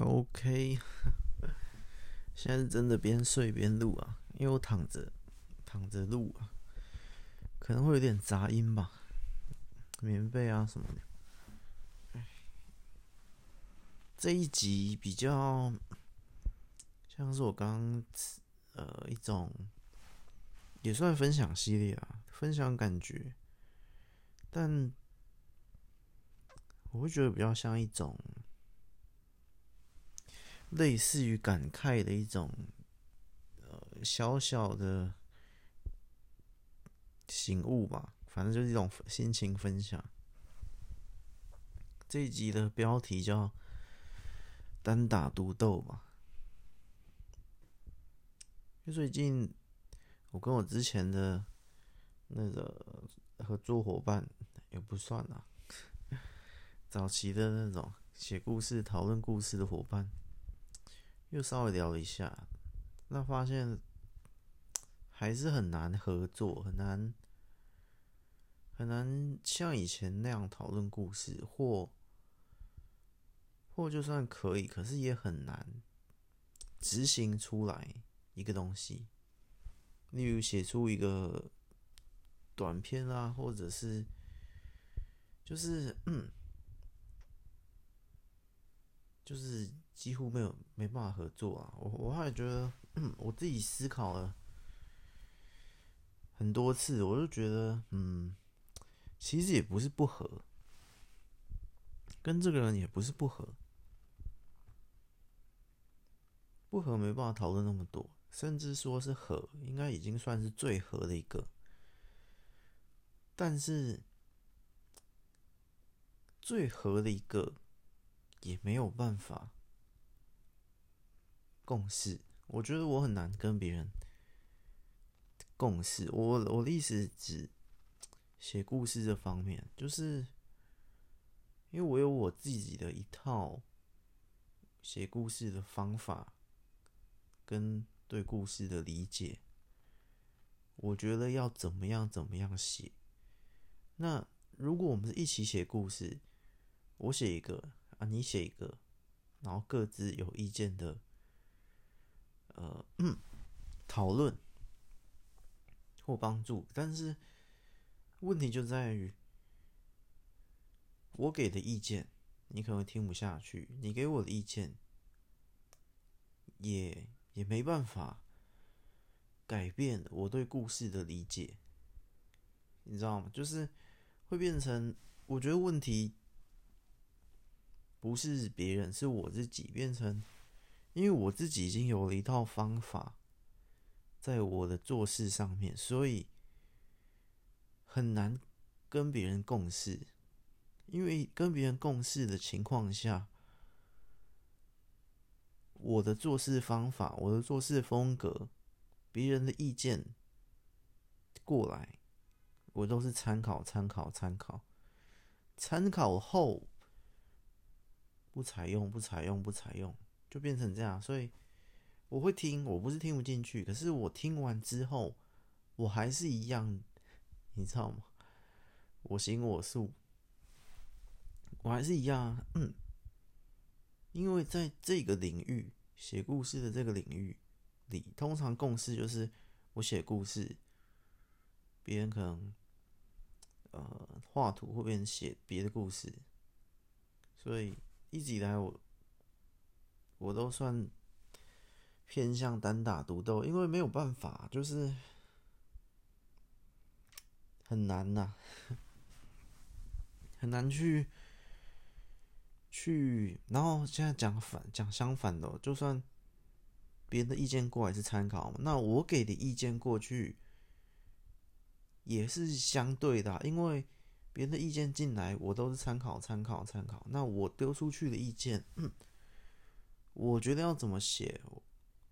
OK，现在是真的边睡边录啊，因为我躺着躺着录啊，可能会有点杂音吧，棉被啊什么的。这一集比较像是我刚刚呃一种也算分享系列啊，分享感觉，但我会觉得比较像一种。类似于感慨的一种，呃，小小的醒悟吧，反正就是一种心情分享。这一集的标题叫“单打独斗”吧。就最近，我跟我之前的那个合作伙伴也不算啦，早期的那种写故事、讨论故事的伙伴。又稍微聊了一下，那发现还是很难合作，很难很难像以前那样讨论故事，或或就算可以，可是也很难执行出来一个东西。例如写出一个短篇啊，或者是就是嗯，就是。几乎没有没办法合作啊！我我还觉得，我自己思考了很多次，我就觉得，嗯，其实也不是不合，跟这个人也不是不合，不合没办法讨论那么多，甚至说是合，应该已经算是最合的一个，但是最合的一个也没有办法。共识，我觉得我很难跟别人共识。我我的意思指写故事这方面，就是因为我有我自己的一套写故事的方法跟对故事的理解。我觉得要怎么样怎么样写。那如果我们是一起写故事，我写一个啊，你写一个，然后各自有意见的。呃，嗯，讨论或帮助，但是问题就在于，我给的意见你可能听不下去，你给我的意见也也没办法改变我对故事的理解，你知道吗？就是会变成，我觉得问题不是别人，是我自己变成。因为我自己已经有了一套方法，在我的做事上面，所以很难跟别人共事。因为跟别人共事的情况下，我的做事方法、我的做事风格，别人的意见过来，我都是参考、参考、参考，参考后不采用、不采用、不采用。就变成这样，所以我会听，我不是听不进去，可是我听完之后，我还是一样，你知道吗？我行我素，我还是一样啊，嗯，因为在这个领域写故事的这个领域里，通常共识就是我写故事，别人可能呃画图或变成写别的故事，所以一直以来我。我都算偏向单打独斗，因为没有办法，就是很难呐、很难去去。然后现在讲反讲相反的，就算别人的意见过来是参考嘛，那我给的意见过去也是相对的，因为别人的意见进来，我都是参考参考参考。那我丢出去的意见，嗯。我觉得要怎么写，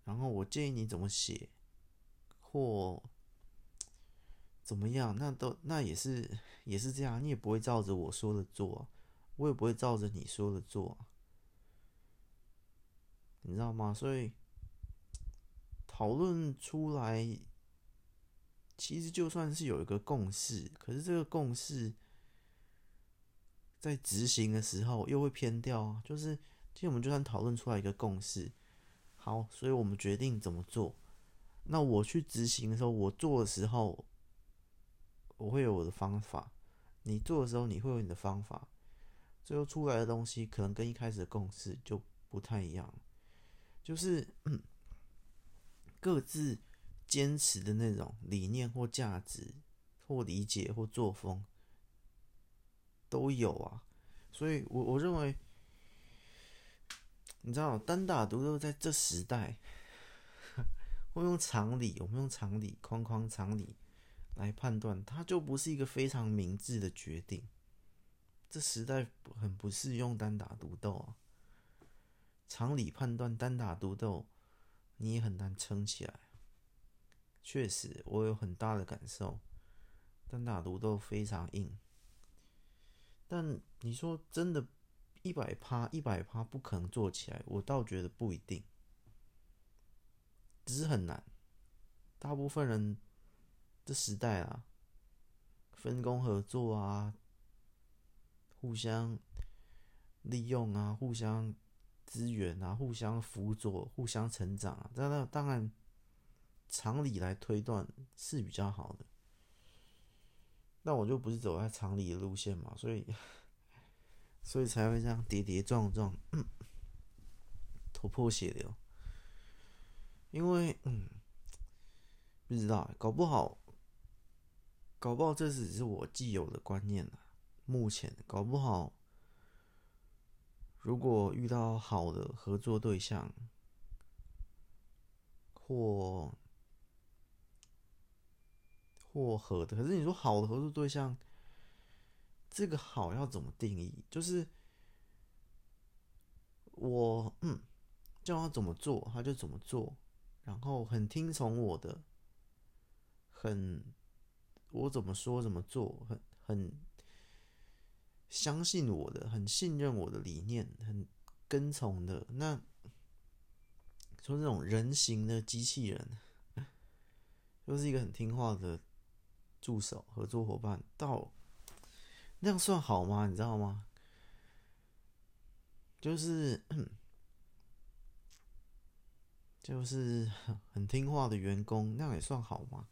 然后我建议你怎么写，或怎么样，那都那也是也是这样，你也不会照着我说的做，我也不会照着你说的做，你知道吗？所以讨论出来，其实就算是有一个共识，可是这个共识在执行的时候又会偏掉，就是。今天我们就算讨论出来一个共识，好，所以我们决定怎么做。那我去执行的时候，我做的时候，我会有我的方法；你做的时候，你会有你的方法。最后出来的东西，可能跟一开始的共识就不太一样，就是各自坚持的那种理念或价值或理解或作风都有啊。所以我我认为，你知道，单打独斗在这时代。会用常理，我们用常理框框常理来判断，它就不是一个非常明智的决定。这时代很不适用单打独斗啊！常理判断单打独斗，你也很难撑起来。确实，我有很大的感受，单打独斗非常硬。但你说真的，一百趴一百趴不可能做起来，我倒觉得不一定。只是很难，大部分人这时代啊，分工合作啊，互相利用啊，互相支援啊，互相辅佐，互相成长啊。当然，当然，常理来推断是比较好的。那我就不是走在常理的路线嘛，所以，所以才会这样跌跌撞撞，头破血流。因为，嗯，不知道，搞不好，搞不好这只是我既有的观念了。目前搞不好，如果遇到好的合作对象，或或合的，可是你说好的合作对象，这个好要怎么定义？就是我，嗯，叫他怎么做，他就怎么做。然后很听从我的，很我怎么说怎么做，很很相信我的，很信任我的理念，很跟从的。那说这种人形的机器人，就是一个很听话的助手、合作伙伴，到那样算好吗？你知道吗？就是。就是很听话的员工，那样也算好吗？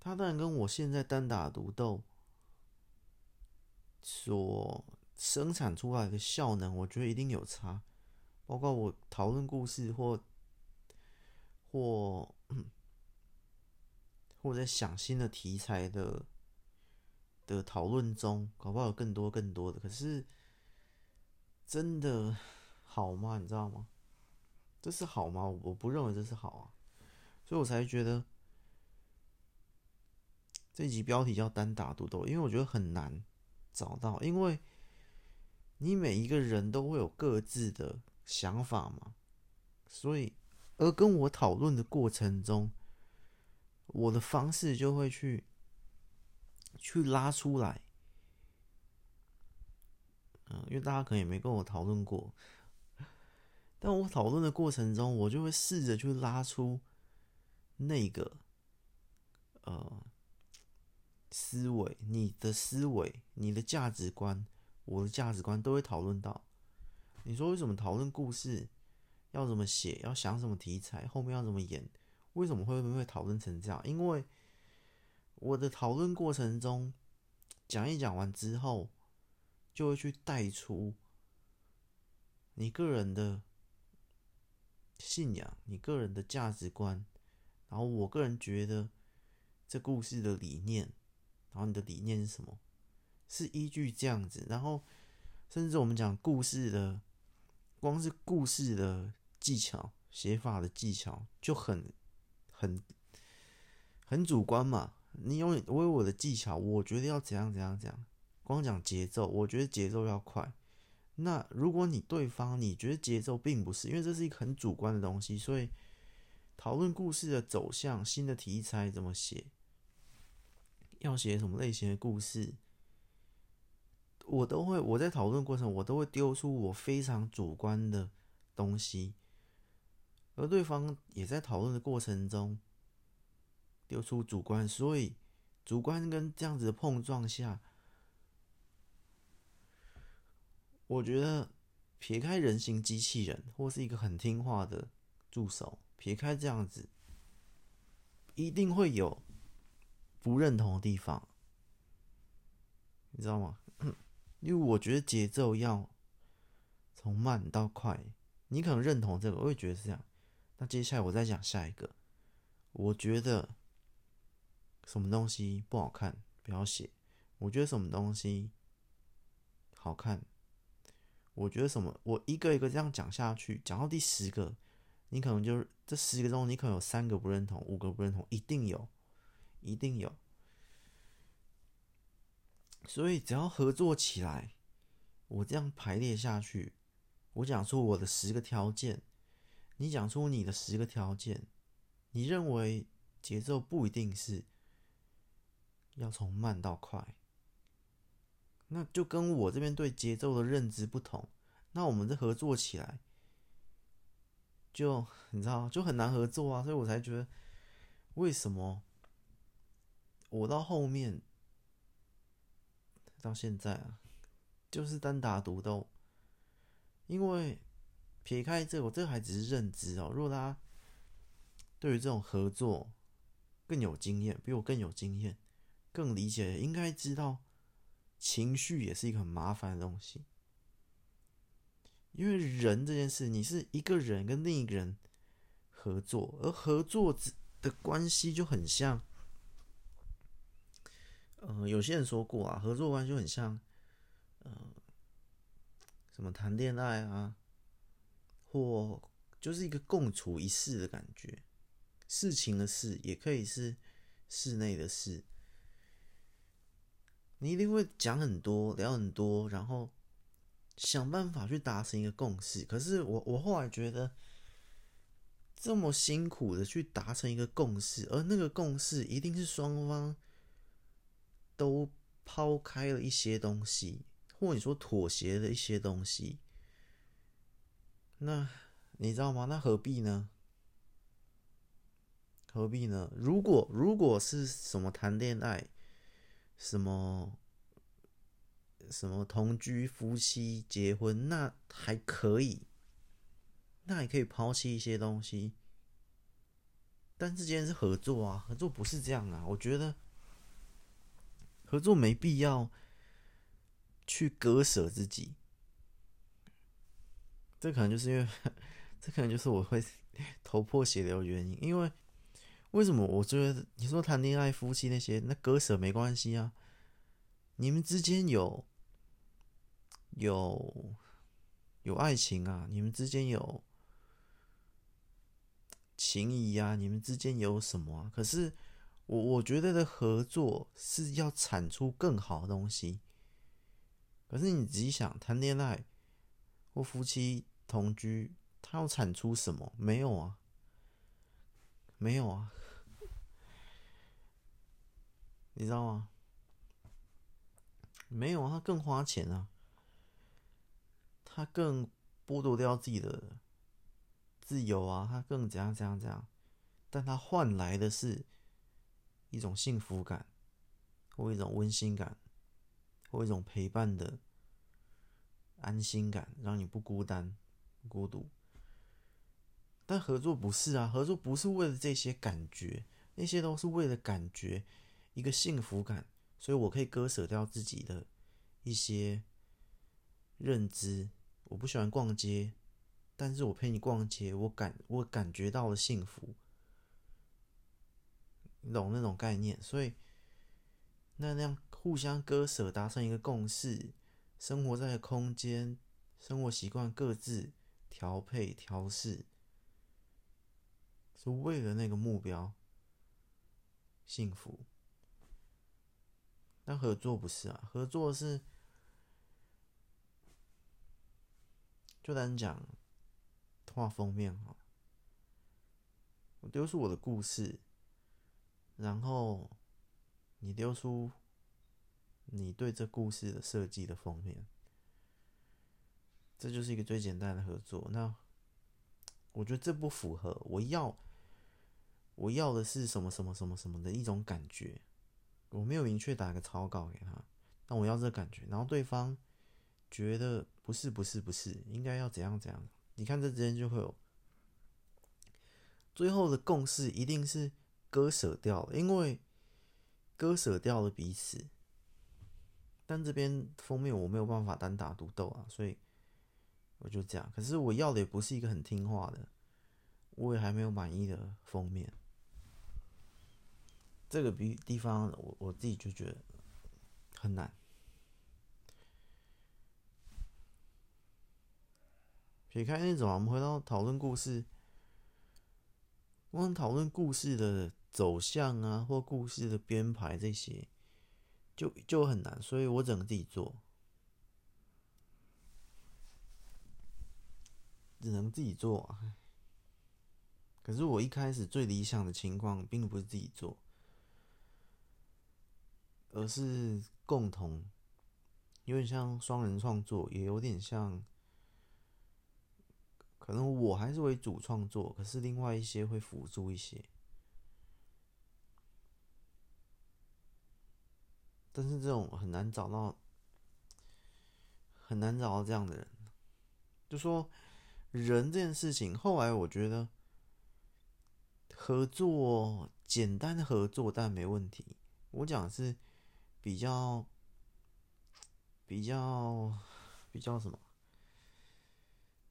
他当然跟我现在单打独斗所生产出来的效能，我觉得一定有差。包括我讨论故事或或 或在想新的题材的的讨论中，搞不好有更多更多的。可是真的好吗？你知道吗？这是好吗？我不认为这是好啊，所以我才觉得这集标题叫“单打独斗”，因为我觉得很难找到，因为你每一个人都会有各自的想法嘛，所以而跟我讨论的过程中，我的方式就会去去拉出来，嗯，因为大家可能也没跟我讨论过。但我讨论的过程中，我就会试着去拉出那个呃思维，你的思维、你的价值观、我的价值观都会讨论到。你说为什么讨论故事要怎么写，要想什么题材，后面要怎么演？为什么会不会讨论成这样？因为我的讨论过程中讲一讲完之后，就会去带出你个人的。信仰，你个人的价值观，然后我个人觉得这故事的理念，然后你的理念是什么？是依据这样子，然后甚至我们讲故事的，光是故事的技巧、写法的技巧就很很很主观嘛。你有我有我的技巧，我觉得要怎样怎样怎样。光讲节奏，我觉得节奏要快。那如果你对方你觉得节奏并不是，因为这是一个很主观的东西，所以讨论故事的走向、新的题材怎么写，要写什么类型的故事，我都会我在讨论过程我都会丢出我非常主观的东西，而对方也在讨论的过程中丢出主观，所以主观跟这样子的碰撞下。我觉得撇开人形机器人，或是一个很听话的助手，撇开这样子，一定会有不认同的地方，你知道吗？因为我觉得节奏要从慢到快，你可能认同这个，我也觉得是这样。那接下来我再讲下一个，我觉得什么东西不好看，不要写。我觉得什么东西好看，我觉得什么，我一个一个这样讲下去，讲到第十个，你可能就是这十个中，你可能有三个不认同，五个不认同，一定有，一定有。所以只要合作起来，我这样排列下去，我讲出我的十个条件，你讲出你的十个条件，你认为节奏不一定是要从慢到快。那就跟我这边对节奏的认知不同，那我们这合作起来，就你知道，就很难合作啊，所以我才觉得，为什么我到后面到现在啊，就是单打独斗，因为撇开这，我这还只是认知哦。如果大家对于这种合作更有经验，比我更有经验，更理解，应该知道。情绪也是一个很麻烦的东西，因为人这件事，你是一个人跟另一个人合作，而合作的关系就很像，呃，有些人说过啊，合作关系就很像，呃，什么谈恋爱啊，或就是一个共处一室的感觉，事情的事也可以是室内的事。你一定会讲很多，聊很多，然后想办法去达成一个共识。可是我我后来觉得，这么辛苦的去达成一个共识，而那个共识一定是双方都抛开了一些东西，或你说妥协的一些东西。那你知道吗？那何必呢？何必呢？如果如果是什么谈恋爱？什么什么同居、夫妻、结婚，那还可以，那也可以抛弃一些东西。但是今天是合作啊，合作不是这样啊。我觉得合作没必要去割舍自己。这可能就是因为，这可能就是我会 头破血流的原因，因为。为什么我觉得你说谈恋爱、夫妻那些，那割舍没关系啊？你们之间有有有爱情啊，你们之间有情谊啊，你们之间有什么啊？可是我我觉得的合作是要产出更好的东西。可是你仔细想，谈恋爱或夫妻同居，它要产出什么？没有啊，没有啊。你知道吗？没有啊，他更花钱啊，他更剥夺掉自己的自由啊，他更怎样怎样怎样，但他换来的是一种幸福感，或一种温馨感，或一种陪伴的安心感，让你不孤单、孤独。但合作不是啊，合作不是为了这些感觉，那些都是为了感觉。一个幸福感，所以我可以割舍掉自己的一些认知。我不喜欢逛街，但是我陪你逛街，我感我感觉到了幸福，懂那种概念？所以那那样互相割舍，达成一个共识，生活在空间，生活习惯各自调配调试，是为了那个目标，幸福。但合作不是啊，合作是就单讲画封面哈，我丢出我的故事，然后你丢出你对这故事的设计的封面，这就是一个最简单的合作。那我觉得这不符合我要我要的是什么什么什么什么的一种感觉。我没有明确打个草稿给他，但我要这感觉。然后对方觉得不是不是不是，应该要怎样怎样。你看这之间就会有最后的共识，一定是割舍掉了，因为割舍掉了彼此。但这边封面我没有办法单打独斗啊，所以我就这样。可是我要的也不是一个很听话的，我也还没有满意的封面。这个比地方我我自己就觉得很难。撇开那种，我们回到讨论故事。光讨论故事的走向啊，或故事的编排这些，就就很难，所以我只能自己做，只能自己做。可是我一开始最理想的情况，并不是自己做，而是共同，有点像双人创作，也有点像。可能我还是为主创作，可是另外一些会辅助一些。但是这种很难找到，很难找到这样的人。就说人这件事情，后来我觉得合作简单的合作，但没问题。我讲的是比较比较比较什么？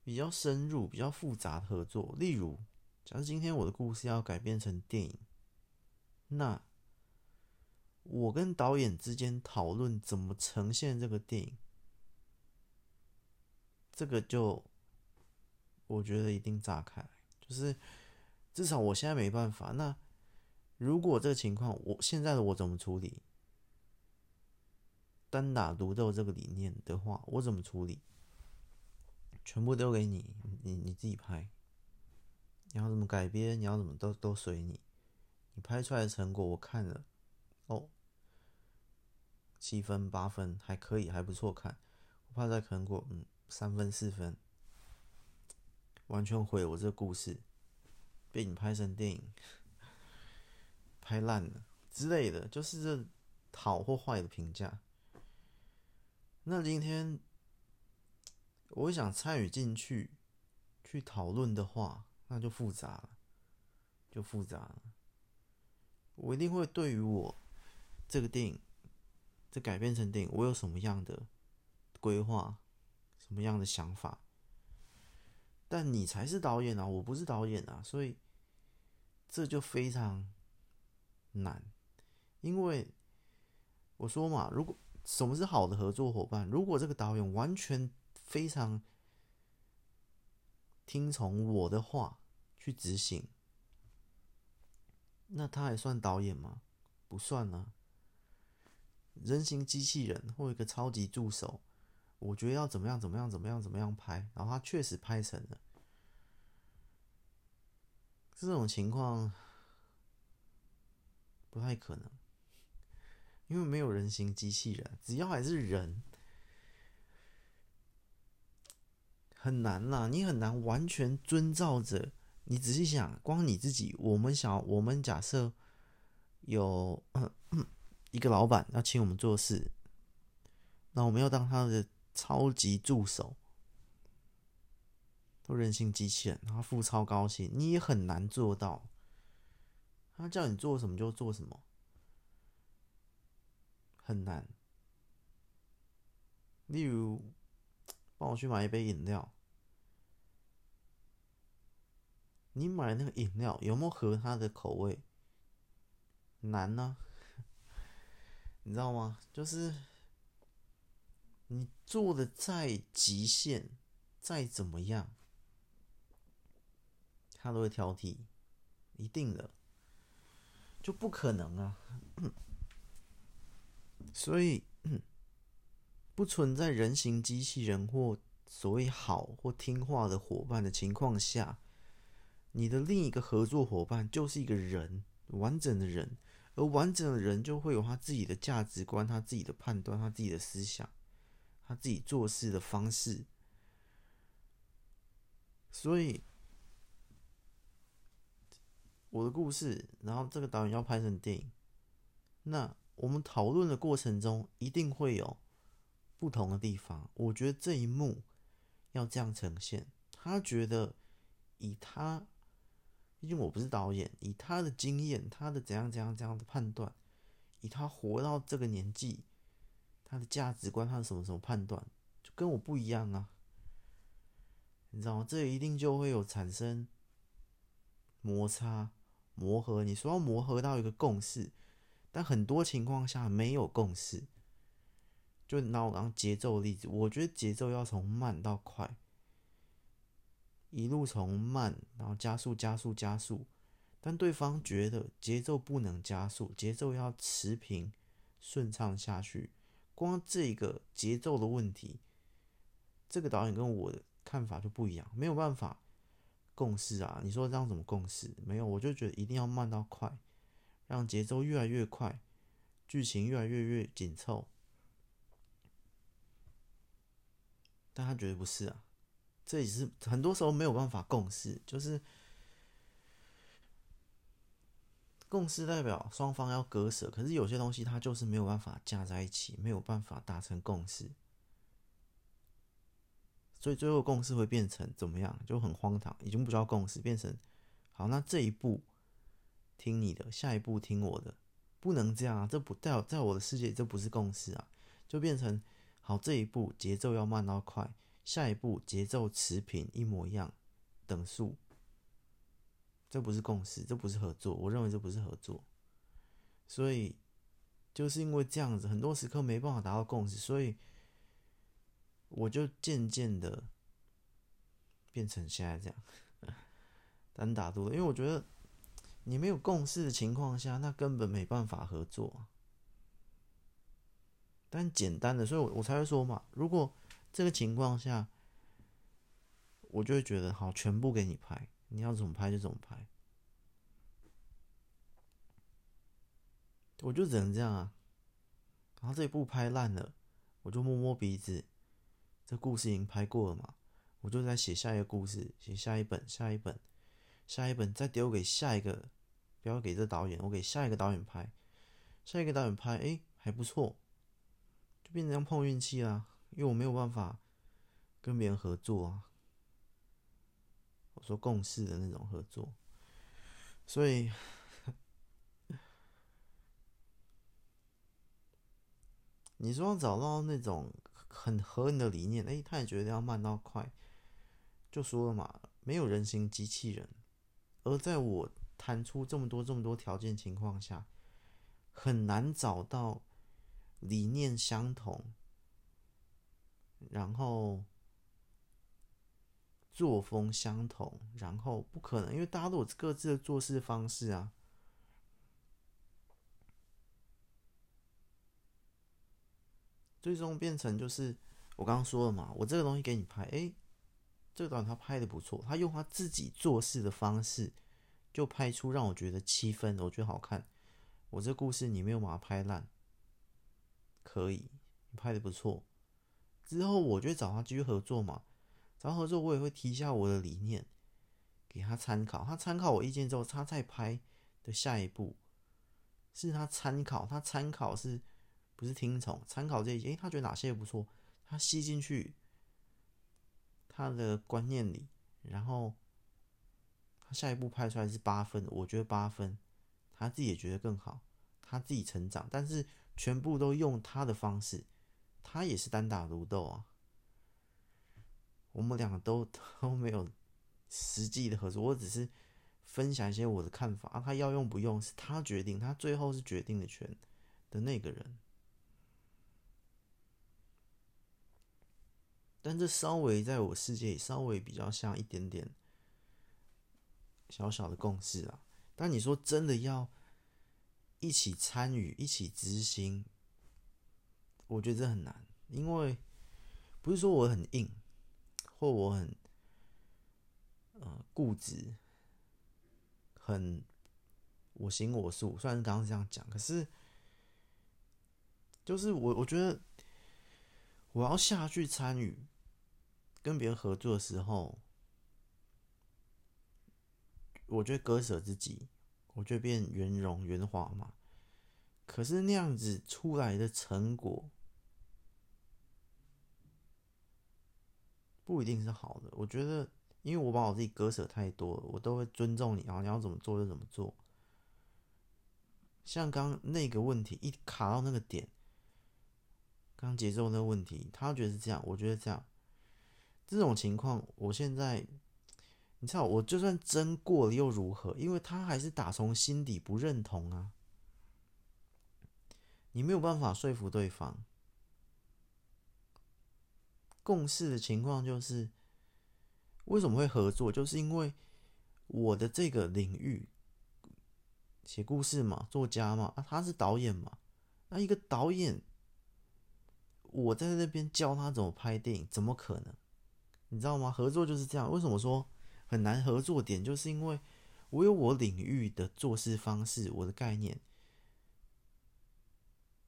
比较深入、比较复杂的合作，例如，假如今天我的故事要改编成电影，那我跟导演之间讨论怎么呈现这个电影，这个就我觉得一定炸开，就是至少我现在没办法。那如果这个情况，我现在的我怎么处理？单打独斗这个理念的话，我怎么处理？全部丢给你，你你自己拍。你要怎么改编，你要怎么都都随你。你拍出来的成果我看了，哦，七分八分还可以，还不错看。我拍出来成果，嗯，三分四分，完全毁我这个故事，被你拍成电影，拍烂了之类的，就是这好或坏的评价。那今天。我想参与进去，去讨论的话，那就复杂了，就复杂了。我一定会对于我这个电影，这改编成电影，我有什么样的规划，什么样的想法。但你才是导演啊，我不是导演啊，所以这就非常难。因为我说嘛，如果什么是好的合作伙伴？如果这个导演完全非常听从我的话去执行，那他还算导演吗？不算啊。人形机器人或一个超级助手，我觉得要怎么样怎么样怎么样怎么样拍，然后他确实拍成了。这种情况不太可能，因为没有人形机器人，只要还是人。很难呐，你很难完全遵照着。你仔细想，光你自己，我们想，我们假设有一个老板要请我们做事，那我们要当他的超级助手，都人形机器人，他付超高薪，你也很难做到。他叫你做什么就做什么，很难。例如，帮我去买一杯饮料。你买那个饮料有没有合他的口味？难呢、你知道吗？就是你做的再极限，再怎么样，他都会挑剔，一定的，就不可能啊。所以，不存在人形机器人或所谓好或听话的伙伴的情况下。你的另一个合作伙伴就是一个人，完整的人，而完整的人就会有他自己的价值观、他自己的判断、他自己的思想、他自己做事的方式。所以，我的故事，然后这个导演要拍成电影，那我们讨论的过程中一定会有不同的地方。我觉得这一幕要这样呈现，他觉得以他，毕竟我不是导演，以他的经验，他的怎样怎样怎样的判断，以他活到这个年纪，他的价值观，他的什么什么判断，就跟我不一样啊。你知道吗？这一定就会有产生摩擦、磨合。你说要磨合到一个共识，但很多情况下没有共识。就拿我刚节奏的例子，我觉得节奏要从慢到快，一路从慢，然后加速、加速、加速。但对方觉得节奏不能加速，节奏要持平、顺畅下去。光这个节奏的问题，这个导演跟我的。看法就不一样，没有办法共识啊！你说这样怎么共识？没有，我就觉得一定要慢到快，让节奏越来越快，剧情越来越越紧凑。但他觉得不是啊，这也是很多时候没有办法共识，就是共识代表双方要割舍，可是有些东西它就是没有办法加在一起，没有办法达成共识。所以最后共识会变成怎么样？就很荒唐，已经不叫共识，变成好，那这一步听你的，下一步听我的，不能这样啊！这不在在我的世界，这不是共识啊！就变成好，这一步节奏要慢到快，下一步节奏持平一模一样，等速，这不是共识，这不是合作，我认为这不是合作。所以就是因为这样子，很多时刻没办法达到共识，所以。我就渐渐的变成现在这样 单打独斗，因为我觉得你没有共识的情况下，那根本没办法合作。但简单的，所以我我才会说嘛，如果这个情况下，我就会觉得好，全部给你拍，你要怎么拍就怎么拍，我就只能这样啊。然后这一部拍烂了，我就摸摸鼻子。这故事已经拍过了嘛？我就在写下一个故事，写下一本，下一本，下一本，再丢给下一个，不要给这导演，我给下一个导演拍，下一个导演拍，哎，还不错，就变成这样碰运气啦。因为我没有办法跟别人合作啊，我说共事的那种合作，所以你说要找到那种。很合你的理念，哎，他也觉得要慢到快，就说了嘛，没有人形机器人。而在我谈出这么多这么多条件情况下，很难找到理念相同，然后作风相同，然后不可能，因为大家都有各自的做事方式啊。最终变成就是我刚刚说了嘛，我这个东西给你拍，哎，这个导演他拍的不错，他用他自己做事的方式，就拍出让我觉得七分，我觉得好看。我这故事你没有把它拍烂，可以，你拍的不错。之后我就找他继续合作嘛，找合作我也会提一下我的理念，给他参考。他参考我意见之后，他再拍的下一步是他参考，他参考是。不是听从参考这些，诶，他觉得哪些不错，他吸进去他的观念里，然后他下一步拍出来是八分，我觉得八分，他自己也觉得更好，他自己成长，但是全部都用他的方式，他也是单打独斗啊，我们两个都 都没有实际的合作，我只是分享一些我的看法啊，他要用不用是他决定，他最后是决定的权的那个人。但这稍微在我世界里稍微比较像一点点小小的共识啊。但你说真的要一起参与、一起执行，我觉得这很难，因为不是说我很硬，或我很呃固执，很我行我素。虽然刚刚这样讲，可是就是我我觉得我要下去参与。跟别人合作的时候，我觉得割舍自己，我觉得变圆融圆滑嘛。可是那样子出来的成果，不一定是好的。我觉得，因为我把我自己割舍太多了，我都会尊重你，然后你要怎么做就怎么做。像刚那个问题一卡到那个点，刚节奏那个问题，他觉得是这样，我觉得这样，这种情况，我现在，你知道，我就算真过了又如何？因为他还是打从心底不认同啊，你没有办法说服对方。共识的情况就是，为什么会合作？就是因为我的这个领域。写故事嘛，作家嘛，啊，他是导演嘛，那一个导演，我在那边教他怎么拍电影，怎么可能？你知道吗？合作就是这样。为什么说很难合作点？就是因为我有我领域的做事方式，我的概念，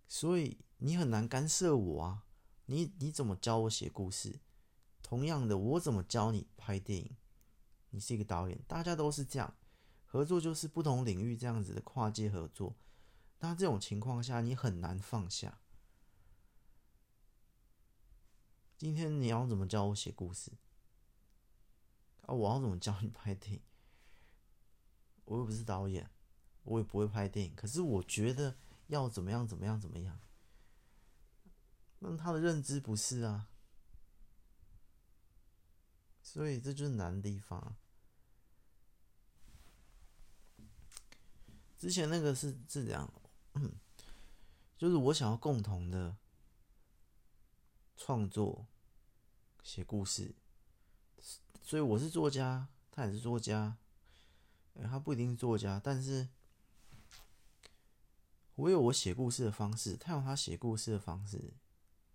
所以你很难干涉我啊。你你怎么教我写故事？同样的，我怎么教你拍电影？你是一个导演，大家都是这样。合作就是不同领域这样子的跨界合作，那这种情况下你很难放下。今天你要怎么教我写故事？啊，我要怎么教你拍电影？我又不是导演，我也不会拍电影。可是我觉得要怎么样怎么样怎么样，那他的认知不是啊，所以这就是难的地方。之前那个是是这样，就是我想要共同的创作、写故事，所以我是作家，他也是作家，欸，他不一定是作家，但是我有我写故事的方式，他有他写故事的方式，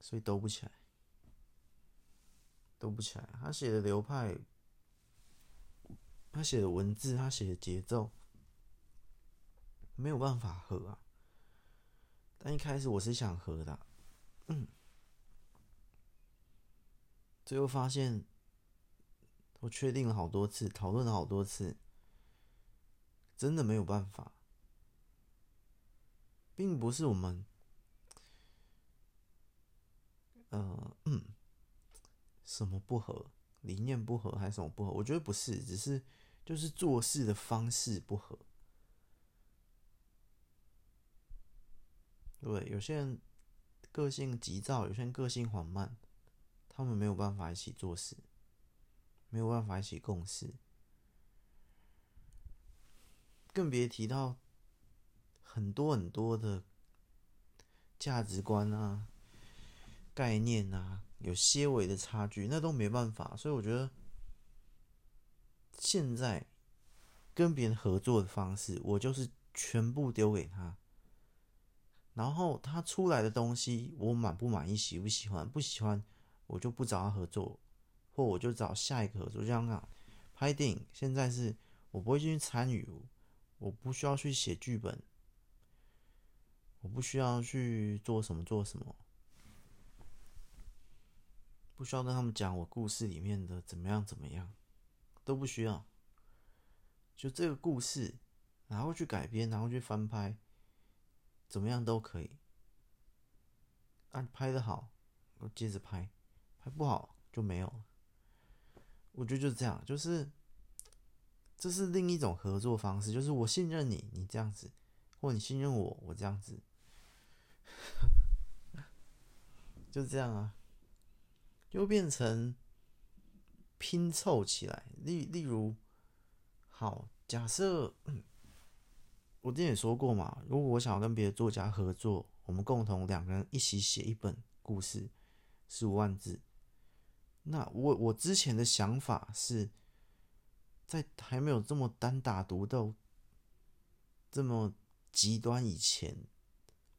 所以兜不起来，兜不起来。他写的流派，他写的文字，他写的节奏。没有办法合啊！但一开始我是想合的，嗯，最后发现我确定了好多次，讨论了好多次，真的没有办法，并不是我们，呃，嗯，什么不合，理念不合还是什么不合？我觉得不是，只是就是做事的方式不合。对，有些人个性急躁，有些人个性缓慢，他们没有办法一起做事，没有办法一起共事，更别提到很多很多的价值观啊、概念啊，有些微的差距，那都没办法。所以我觉得现在跟别人合作的方式，我就是全部丢给他。然后他出来的东西，我满不满意，喜不喜欢？不喜欢，我就不找他合作，或我就找下一个合作。就像这样，拍电影，现在是我不会进去参与，我不需要去写剧本，我不需要去做什么做什么，不需要跟他们讲我故事里面的怎么样怎么样，都不需要。就这个故事，然后去改编，然后去翻拍。怎么样都可以，啊，拍的好，我接着拍；拍不好就没有了。我觉得就是这样，就是这是另一种合作方式，就是我信任你，你这样子，或你信任我，我这样子，就这样啊，就变成拼凑起来。例例如，好，假设。我之前也说过嘛，如果我想要跟别的作家合作，我们共同两个人一起写一本故事，十五万字。那我我之前的想法是，在还没有这么单打独斗、这么极端以前，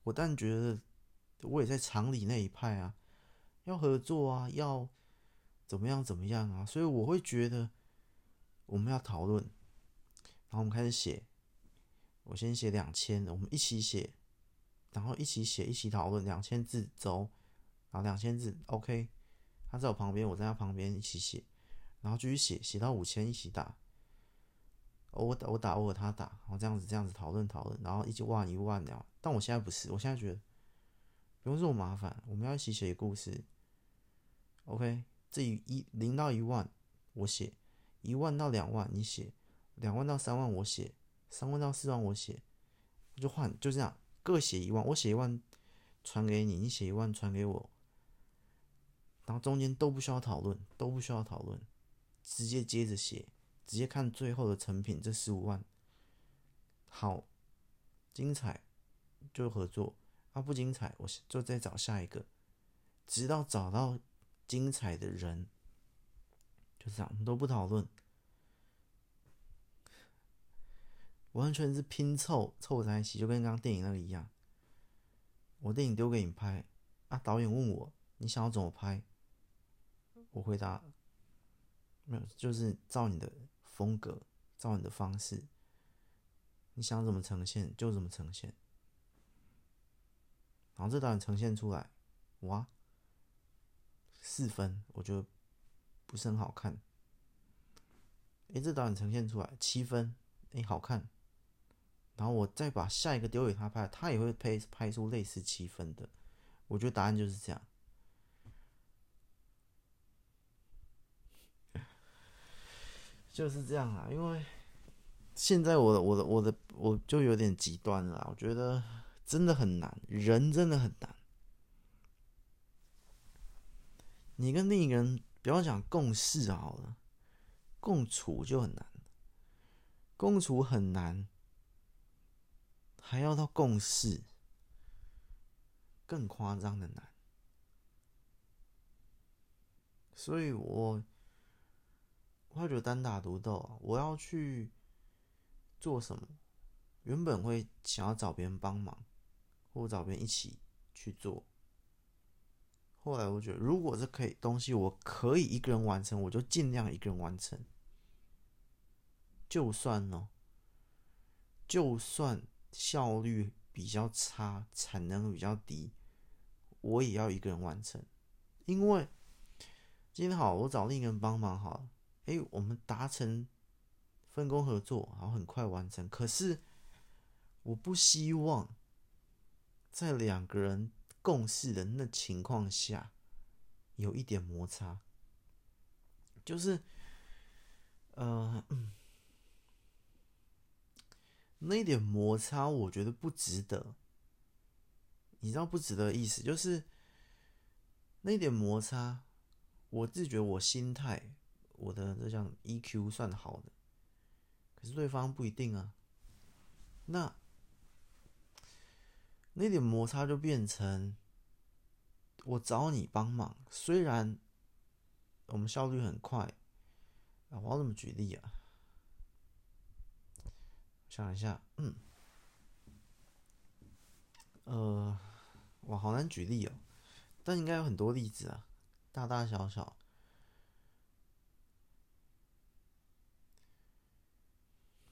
我但觉得我也在常理那一派啊，要合作啊，要怎么样怎么样啊，所以我会觉得我们要讨论，然后我们开始写。我先写两千，我们一起写，然后一起写，一起讨论两千字走，然后两千字 OK，他在我旁边，我在他旁边一起写，然后继续写，写到五千一起打，我打我打我和他打，然后这样子这样子讨论讨论，然后一直万一万两，但我现在不是，我现在觉得不用这么麻烦，我们要一起写故事，OK，这一零到一万我写，一万到两万你写，两万到三万我写，三万到四万我写，就换就这样各写一万，我写一万传给你，你写一万传给我，然后中间都不需要讨论，都不需要讨论，直接接着写，直接看最后的成品，这十五万好精彩就合作，啊不精彩我就再找下一个。直到找到精彩的人，就这样，我们都不讨论，完全是拼凑凑在一起，就跟刚刚电影那个一样。我电影丢给你拍，啊，导演问我你想要怎么拍，我回答没有，就是照你的风格，照你的方式，你想怎么呈现就怎么呈现。然后这导演呈现出来，哇！四分，我觉得不是很好看。哎，这导演呈现出来七分，哎，好看。然后我再把下一个丢给他拍，他也会拍拍出类似七分的。我觉得答案就是这样，就是这样啊。因为现在我的我的我的我就有点极端了，我觉得真的很难，人真的很难。你跟另一个人不要讲共事好了，共处就很难，共处很难，还要到共事，更夸张的难。所以我，我会觉得单打独斗，我要去做什么，原本会想要找别人帮忙，或找别人一起去做。后来我觉得，如果这可以东西，我可以一个人完成，我就尽量一个人完成。就算呢，就算效率比较差，产能比较低，我也要一个人完成。因为今天好，我找另一个人帮忙好了，哎，我们达成分工合作，然后很快完成。可是我不希望在两个人。共事的那情况下，有一点摩擦，就是，呃，嗯，那一点摩擦，我觉得不值得。你知道不值得意思，就是那点摩擦，我自觉我心态，我的这项 EQ 算好的，可是对方不一定啊。那。那点摩擦就变成我找你帮忙，虽然我们效率很快啊，我要怎么举例啊？想一下，嗯，呃，哇，好难举例哦，但应该有很多例子啊，大大小小，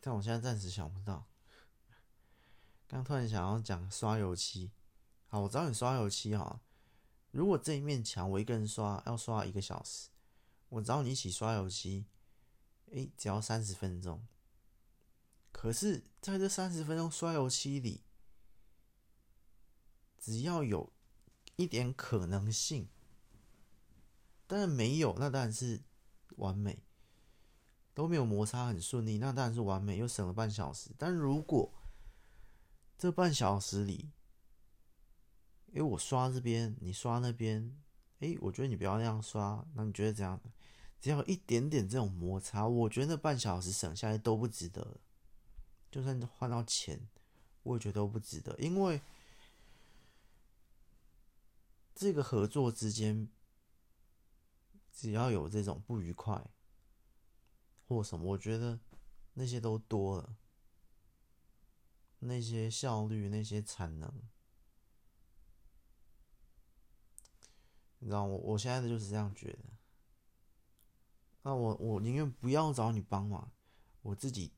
但我现在暂时想不到。刚突然想要讲刷油漆，好，我找你刷油漆哈。如果这一面墙我一个人刷要刷一个小时，我找你一起刷油漆，诶，只要三十分钟。可是在这三十分钟刷油漆里，只要有一点可能性，当然没有，那当然是完美，都没有摩擦很顺利，那当然是完美，又省了半小时。但如果这半小时里，诶，我刷这边，你刷那边，诶，我觉得你不要那样刷，那你觉得怎样？只要一点点这种摩擦，我觉得那半小时省下来都不值得。就算换到钱，我也觉得都不值得，因为这个合作之间，只要有这种不愉快或什么，我觉得那些都多了。那些效率，那些产能，你知道我我现在的就是这样觉得。那我我宁愿不要找你帮忙，我自己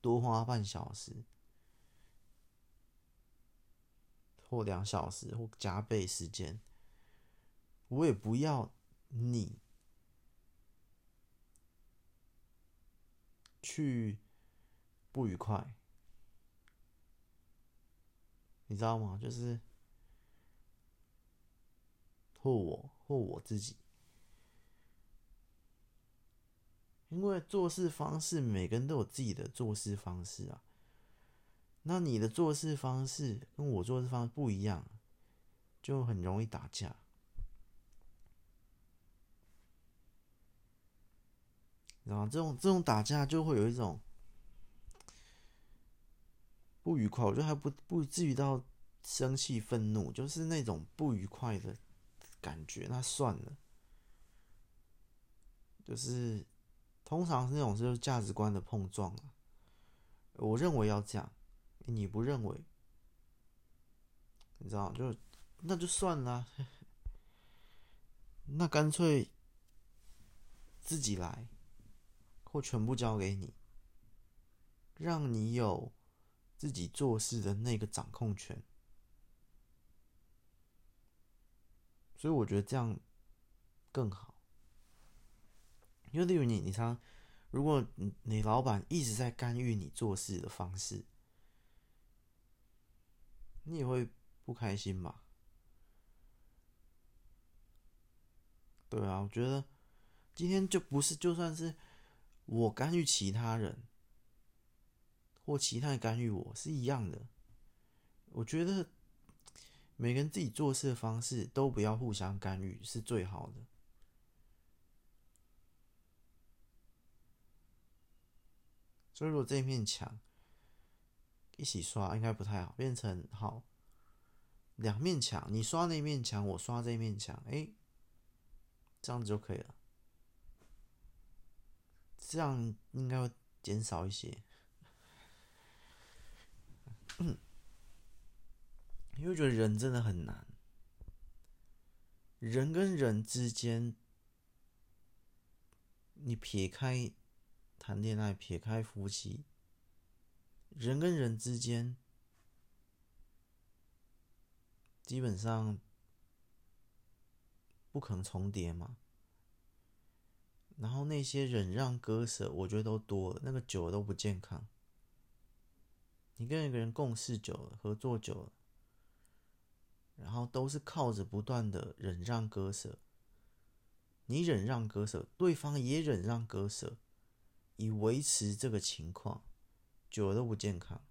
多花半小时或两小时或加倍时间，我也不要你去不愉快。你知道吗？就是或我或我自己，因为做事方式，每个人都有自己的做事方式啊。那你的做事方式跟我做事方式不一样，就很容易打架。然后这种这种打架就会有一种不愉快，我觉得还不不至于到生气愤怒，就是那种不愉快的感觉。那算了，就是通常是那种就是价值观的碰撞啊。我认为要这样。你不认为？你知道，就那就算了啊，那干脆自己来，或全部交给你，让你有自己做事的那个掌控权。所以我觉得这样更好，因为例如你，你常，如果你老板一直在干预你做事的方式。你也会不开心嘛？对啊，我觉得今天就不是，就算是我干预其他人，或其他人干预我是一样的。我觉得每个人自己做事的方式都不要互相干预是最好的。所以，如果这面墙，一起刷应该不太好，变成好两面墙，你刷那一面墙，我刷这一面墙，哎、这样子就可以了。这样应该会减少一些，因为觉得人真的很难，人跟人之间，你撇开谈恋爱，撇开夫妻。人跟人之间，基本上不可能重叠嘛。然后那些忍让割舍，我觉得都多了，那个久了都不健康。你跟一个人共事久了，合作久了，然后都是靠着不断的忍让割舍，你忍让割舍，对方也忍让割舍，以维持这个情况。久了都不健康，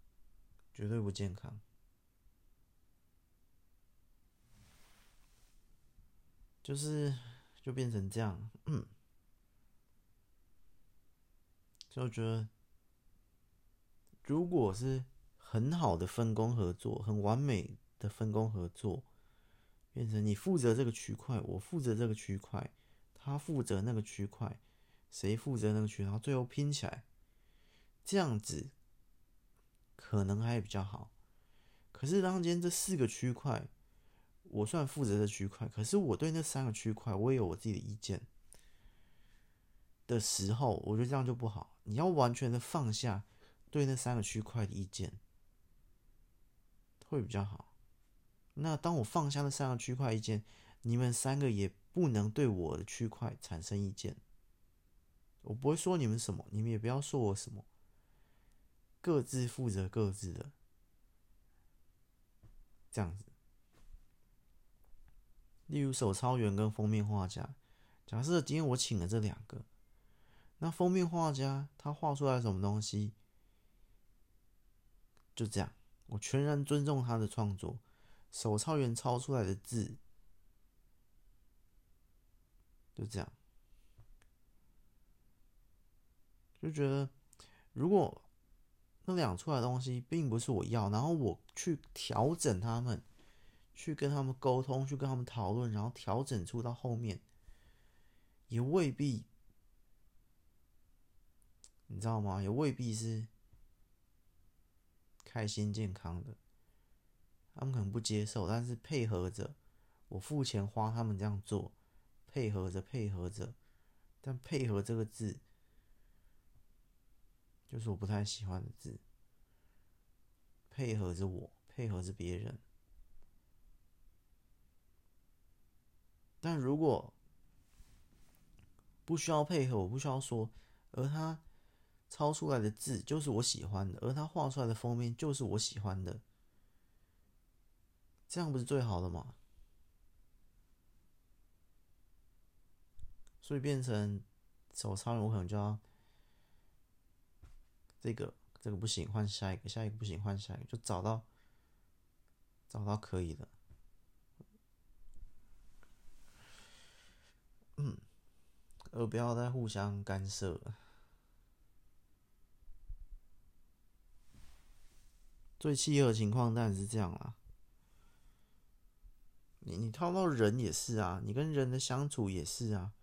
绝对不健康。就是就变成这样，嗯，就觉得如果是很好的分工合作，很完美的分工合作，变成你负责这个区块，我负责这个区块，他负责那个区块，谁负责那个区，然后最后拼起来，这样子。可能还比较好，可是当今天这四个区块，我算负责的区块，可是我对那三个区块，我也有我自己的意见的时候，我觉得这样就不好。你要完全的放下对那三个区块的意见，会比较好。那当我放下那三个区块意见，你们三个也不能对我的区块产生意见。我不会说你们什么，你们也不要说我什么。各自负责各自的，这样子。例如手抄员跟封面画家，假设今天我请了这两个，那封面画家他画出来什么东西，就这样，我全然尊重他的创作。手抄员抄出来的字，就这样，就觉得如果。那两出来的东西并不是我要，然后我去调整他们，去跟他们沟通，去跟他们讨论，然后调整出到后面，也未必，你知道吗？也未必是开心健康的。他们可能不接受，但是配合着我付钱花他们这样做，配合着配合着，但配合这个字。就是我不太喜欢的字，配合着我，配合着别人。但如果不需要配合，我不需要说，而他抄出来的字就是我喜欢的，而他画出来的封面就是我喜欢的，这样不是最好的吗？所以变成手抄人，我可能就要这个这个不行，换下一个，下一个不行，换下一个，就找到找到可以的。嗯，而不要再互相干涉最契合的情况当然是这样啦。你你套到人也是啊，你跟人的相处也是啊，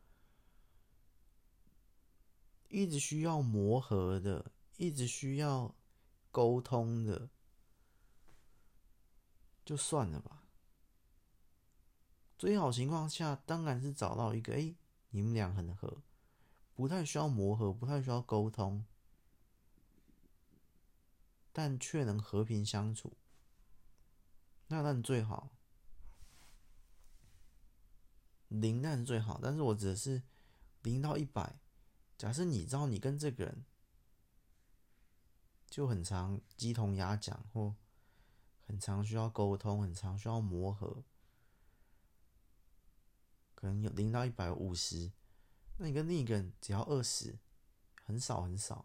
一直需要磨合的，一直需要沟通的，就算了吧。最好情况下，当然是找到一个，哎，你们俩很合，不太需要磨合，不太需要沟通，但却能和平相处，那当然最好。零当然最好，但是我指的是零到一百。假设你知道你跟这个人就很常鸡同鸭讲，或很常需要沟通，很常需要磨合。可能有零到一百五十，那你跟另一个人只要二十，很少很少，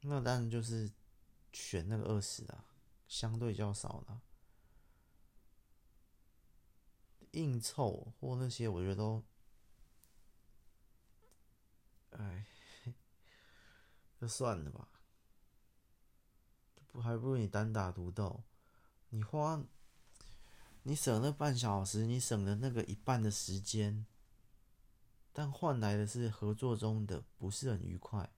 那当然就是选那个二十的，相对较少的。硬凑或那些，我觉得都，哎，就算了吧，不还不如你单打独斗，你花。你省了半小时，你省了那个一半的时间，但换来的是合作中的不是很愉快。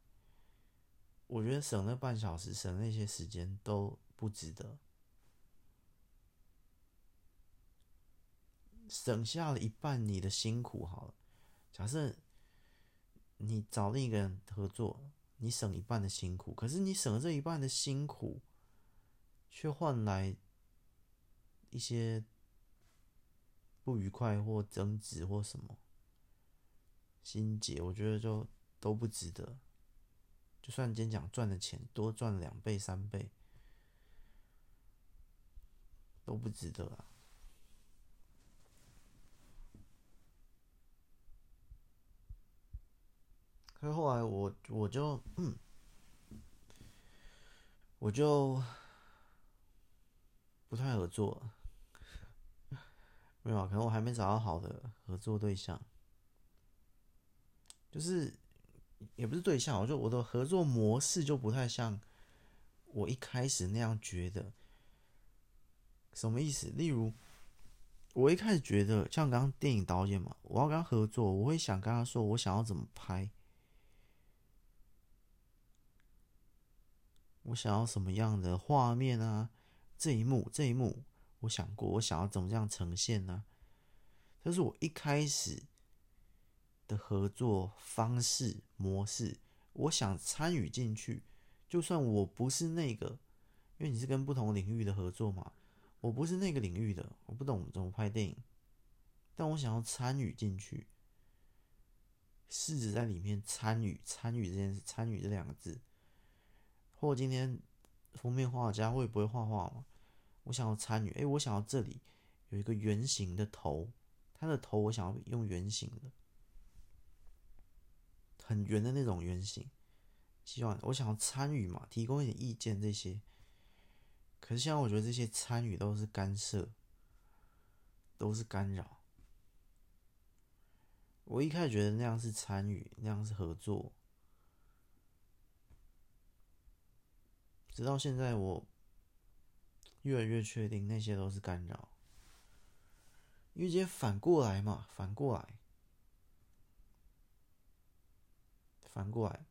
我觉得省那半小时，省那些时间都不值得。省下了一半你的辛苦，好了。假设你找另一个人合作，你省一半的辛苦，可是你省了这一半的辛苦，却换来一些。不愉快或争执或什么心结，我觉得就都不值得。就算今天讲赚的钱多赚两倍三倍，都不值得啊。可是后来我我就嗯，我就不太合作。没有，可能我还没找到好的合作对象，就是也不是对象，我就我的合作模式就不太像我一开始那样觉得。什么意思？例如，我一开始觉得像刚刚电影导演嘛，我要跟他合作，我会想跟他说我想要怎么拍，我想要什么样的画面啊，这一幕，这一幕。我想过，我想要怎么样呈现呢？但是我一开始的合作方式模式。我想参与进去，就算我不是那个，因为你是跟不同领域的合作嘛，我不是那个领域的，我不懂怎么拍电影，但我想要参与进去，试着在里面参与参与这件事，参与这两个字。或今天封面画家会不会画画嘛？我想要参与，哎，我想要这里有一个圆形的头，它的头我想要用圆形的，很圆的那种圆形。希望我想要参与嘛，提供一点意见这些。可是现在我觉得这些参与都是干涉，都是干扰。我一开始觉得那样是参与，那样是合作，直到现在我。越来越确定那些都是干扰，因为直接反过来嘛，反过来，反过来，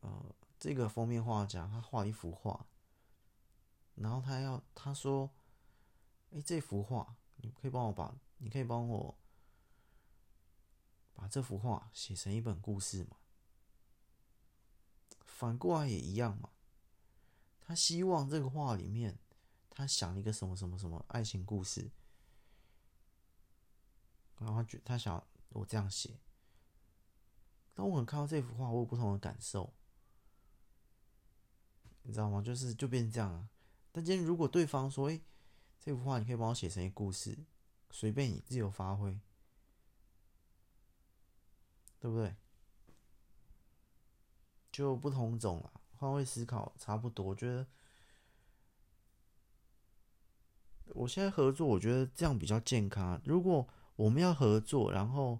呃，这个封面画家他画一幅画，然后他要他说，哎，这幅画你可以帮我把，你可以帮我把这幅画写成一本故事嘛？反过来也一样嘛。他希望这个画里面，他想一个什么什么什么爱情故事，然后他觉他想我这样写。当我看到这幅画，我有不同的感受，你知道吗？就是就变成这样啊。但今天如果对方说：“哎，这幅画你可以帮我写成一个故事，随便你自由发挥，对不对？”就不同种了，换位思考差不多。我觉得我现在合作，我觉得这样比较健康。如果我们要合作，然后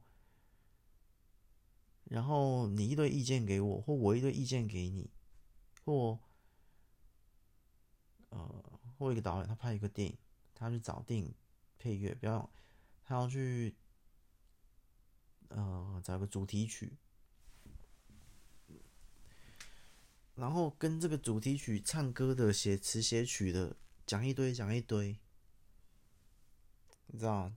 然后你一堆意见给我，或我一堆意见给你，或呃，或一个导演他拍一个电影，他去找电影配乐，不要他要去呃找个主题曲。然后跟这个主题曲唱歌的、写词写曲的讲一堆讲一堆，你知道？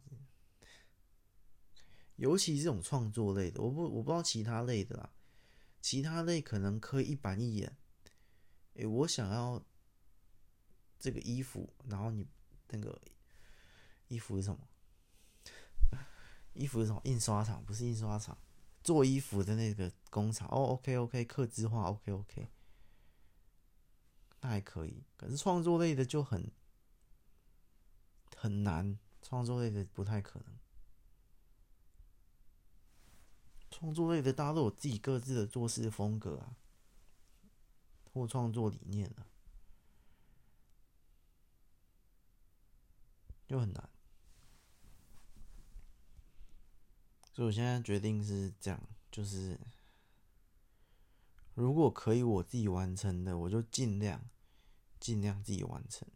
尤其这种创作类的，我不我不知道其他类的啦，其他类可能可以一板一眼。诶，我想要这个衣服，然后你那个衣服是什么？衣服是什么？印刷厂不是印刷厂，做衣服的那个工厂。哦，OK OK，客制化，OK OK。那还可以，可是创作类的就很很难，创作类的不太可能。创作类的大家都有自己各自的做事风格啊，或创作理念啊，就很难。所以我现在决定是这样，就是。如果可以我自己完成的，我就尽量尽量自己完成。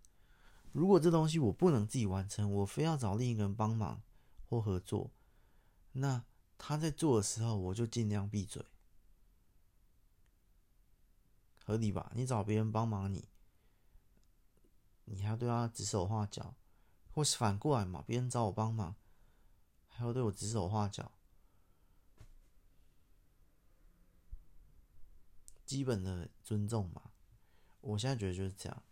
如果这东西我不能自己完成，我非要找另一个人帮忙或合作，那他在做的时候，我就尽量闭嘴，合理吧？你找别人帮忙你，你还要对他指手画脚，或是反过来嘛？别人找我帮忙，还要对我指手画脚。基本的尊重嘛，我现在觉得就是这样。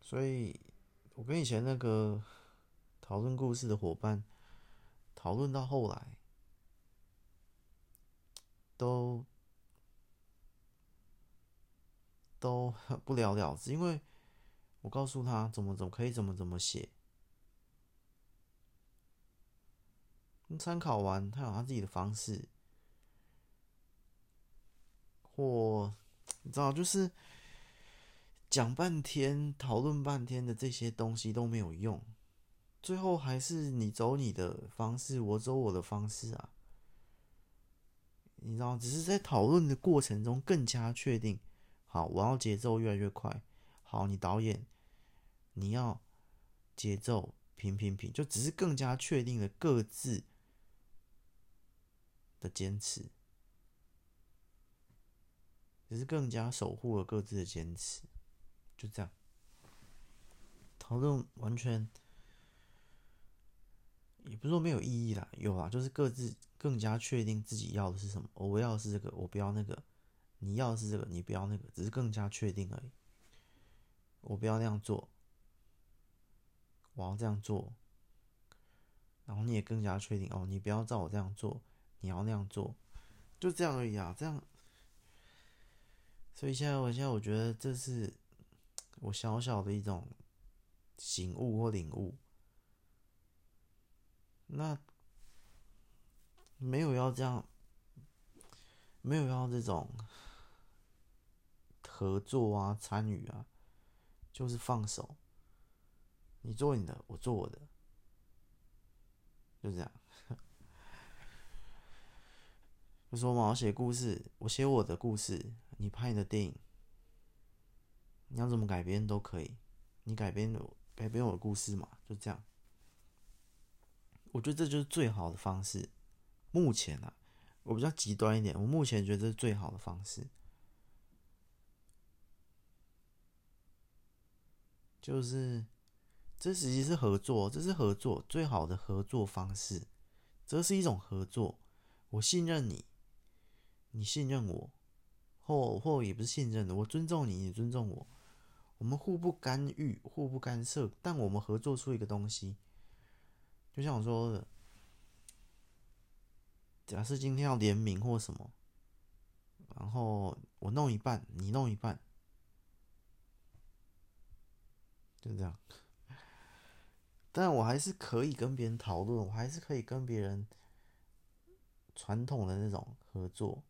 所以，我跟以前那个讨论故事的伙伴讨论到后来，都都不了了之，因为我告诉他怎么怎么可以怎么怎么写，参考完他有他自己的方式。或你知道，就是讲半天、讨论半天的这些东西都没有用，最后还是你走你的方式，我走我的方式啊。你知道，只是在讨论的过程中更加确定。好，我要节奏越来越快。好，你导演，你要节奏平平平，就只是更加确定了各自的坚持。只是更加守护了各自的坚持，就这样。讨论完全也不是说没有意义啦，有啊，就是各自更加确定自己要的是什么。我要的是这个，我不要那个。你要的是这个，你不要那个，只是更加确定而已。我不要那样做，我要这样做。然后你也更加确定哦，你不要照我这样做，你要那样做，就这样而已啊，这样。所以现在，我现在我觉得这是我小小的一种醒悟或领悟。那没有要这样，没有要这种合作啊、参与啊，就是放手，你做你的，我做我的，就这样。就说嘛，我写故事，我写我的故事。你拍你的电影，你要怎么改编都可以。你改编改编我的故事嘛，就这样。我觉得这就是最好的方式。目前啊，我比较极端一点，我目前觉得这是最好的方式。就是这实际是合作，这是合作最好的合作方式。这是一种合作，我信任你，你信任我。或或也不是信任的，我尊重你，你尊重我，我们互不干预，互不干涉，但我们合作出一个东西。就像我说的，假设今天要联名或什么，然后我弄一半，你弄一半，就这样。但我还是可以跟别人讨论，我还是可以跟别人传统的那种合作。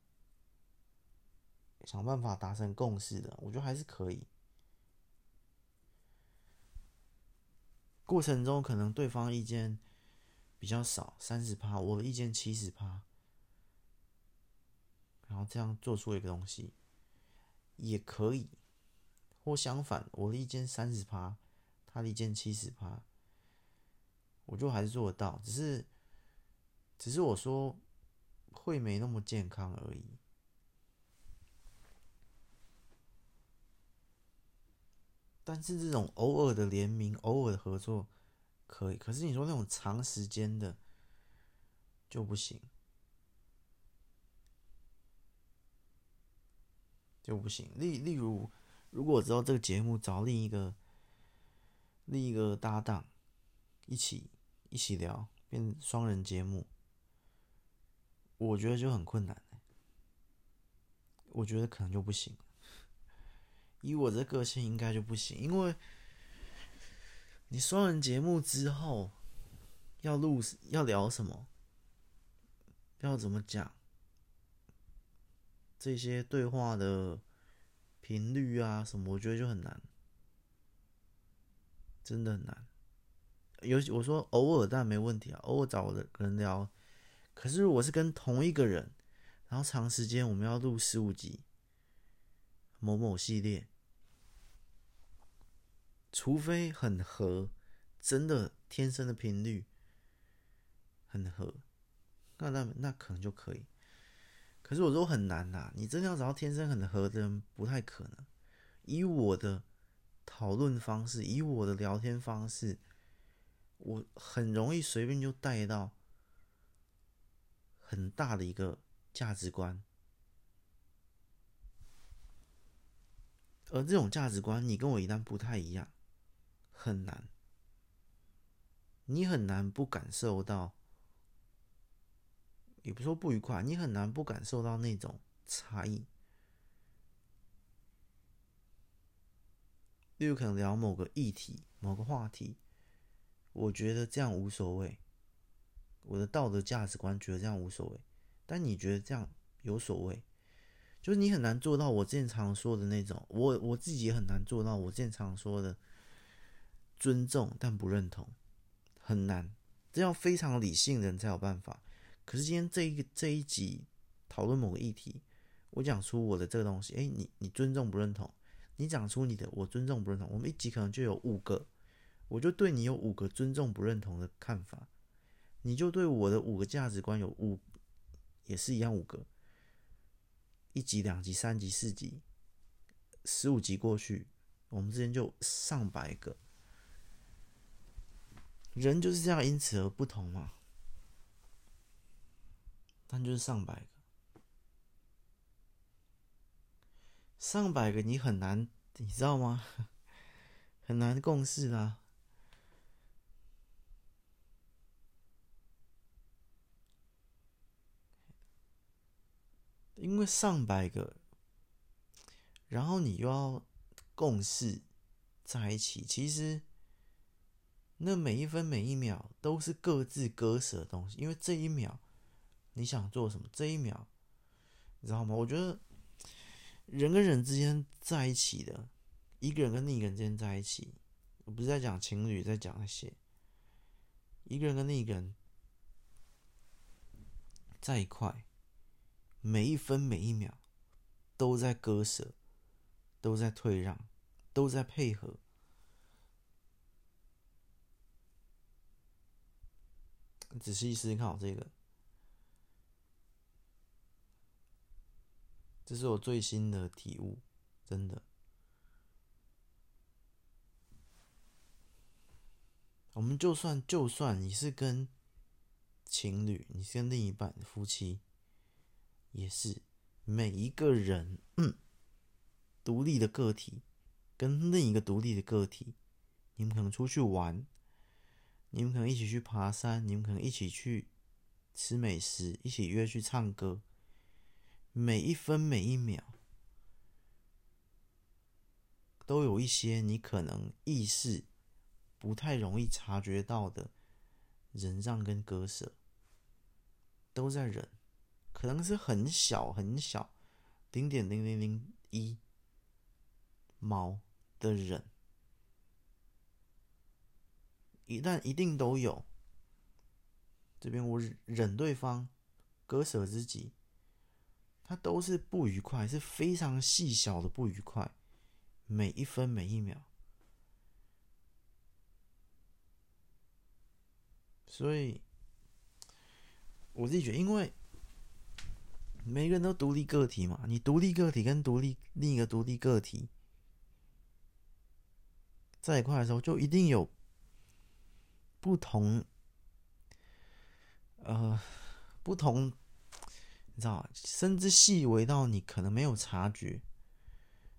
想办法达成共识的，我觉得还是可以。过程中可能对方意见比较少，三十趴，我的意见七十趴，然后这样做出一个东西也可以，或相反，我的意见三十趴，他的意见七十趴，我就还是做得到，只是，只是我说会没那么健康而已。但是这种偶尔的联名、偶尔的合作可以，可是你说那种长时间的就不行，就不行。例例如，如果我知道这个节目找另一个另一个搭档一起一起聊，变双人节目，我觉得就很困难。我觉得可能就不行。以我这个性，应该就不行，因为你双人节目之后要录要聊什么，要怎么讲，这些对话的频率啊什么，我觉得就很难，真的很难。尤其我说偶尔，但没问题啊，偶尔找我的人聊。可是如果是跟同一个人，然后长时间我们要录十五集某某系列。除非很合，真的天生的频率很合，那那那可能就可以。可是我说很难呐，你真的要找到天生很合的人不太可能。以我的讨论方式，以我的聊天方式，我很容易随便就带到很大的一个价值观，而这种价值观，你跟我一旦不太一样。很难，你很难不感受到，也不说不愉快，你很难不感受到那种差异。例如可能聊某个议题、某个话题，我觉得这样无所谓，我的道德价值观觉得这样无所谓，但你觉得这样有所谓，就是你很难做到我经常说的那种，我我自己也很难做到我经常说的。尊重但不认同，很难，这样非常理性的人才有办法。可是今天这一个这一集讨论某个议题，我讲出我的这个东西，哎，你你尊重不认同？你讲出你的，我尊重不认同。我们一集可能就有五个，我就对你有五个尊重不认同的看法，你就对我的五个价值观有五，也是一样五个。一集、两集、三集、四集、十五集过去，我们之间就上百个。人就是这样，因此而不同嘛。但就是上百个，上百个你很难，你知道吗？很难共事啦。因为上百个，然后你又要共事在一起，其实。那每一分每一秒都是各自割舍的东西，因为这一秒你想做什么，这一秒你知道吗？我觉得人跟人之间在一起的，一个人跟另一个人之间在一起，我不是在讲情侣，在讲那些一个人跟另一个人在一块，每一分每一秒都在割舍，都在退让，都在配合。仔细思考这个，这是我最新的体悟，真的。我们就算就算你是跟情侣，你是跟另一半夫妻，也是每一个人，嗯，独立的个体跟另一个独立的个体，你们可能出去玩。你们可能一起去爬山，你们可能一起去吃美食，一起约去唱歌。每一分每一秒，都有一些你可能意识不太容易察觉到的忍让跟割舍，都在忍，可能是很小很小，零点零零零一毛的忍，一旦一定都有。这边我忍对方，割舍自己，他都是不愉快，是非常细小的不愉快，每一分每一秒。所以我自己觉得，因为每个人都独立个体嘛，你独立个体跟独立另一个独立个体在一块的时候，就一定有不同，呃，不同，你知道，甚至细微到你可能没有察觉，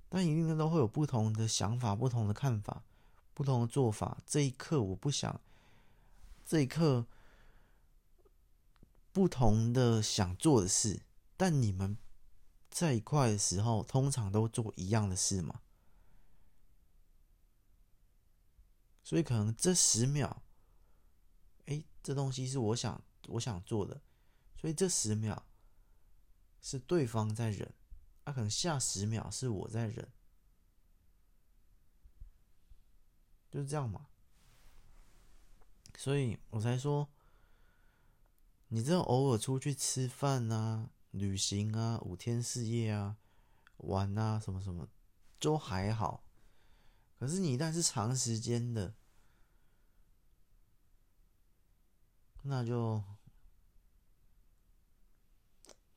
但一定都会有不同的想法、不同的看法、不同的做法。这一刻，我不想。这一刻，不同的想做的事，但你们在一块的时候，通常都做一样的事嘛。所以可能这十秒，这东西是我想我想做的，所以这十秒是对方在忍，那、啊、可能下十秒是我在忍，就是这样嘛。所以我才说，你这偶尔出去吃饭啊、旅行啊、五天四夜啊、玩啊什么什么，都还好。可是你一旦是长时间的，那就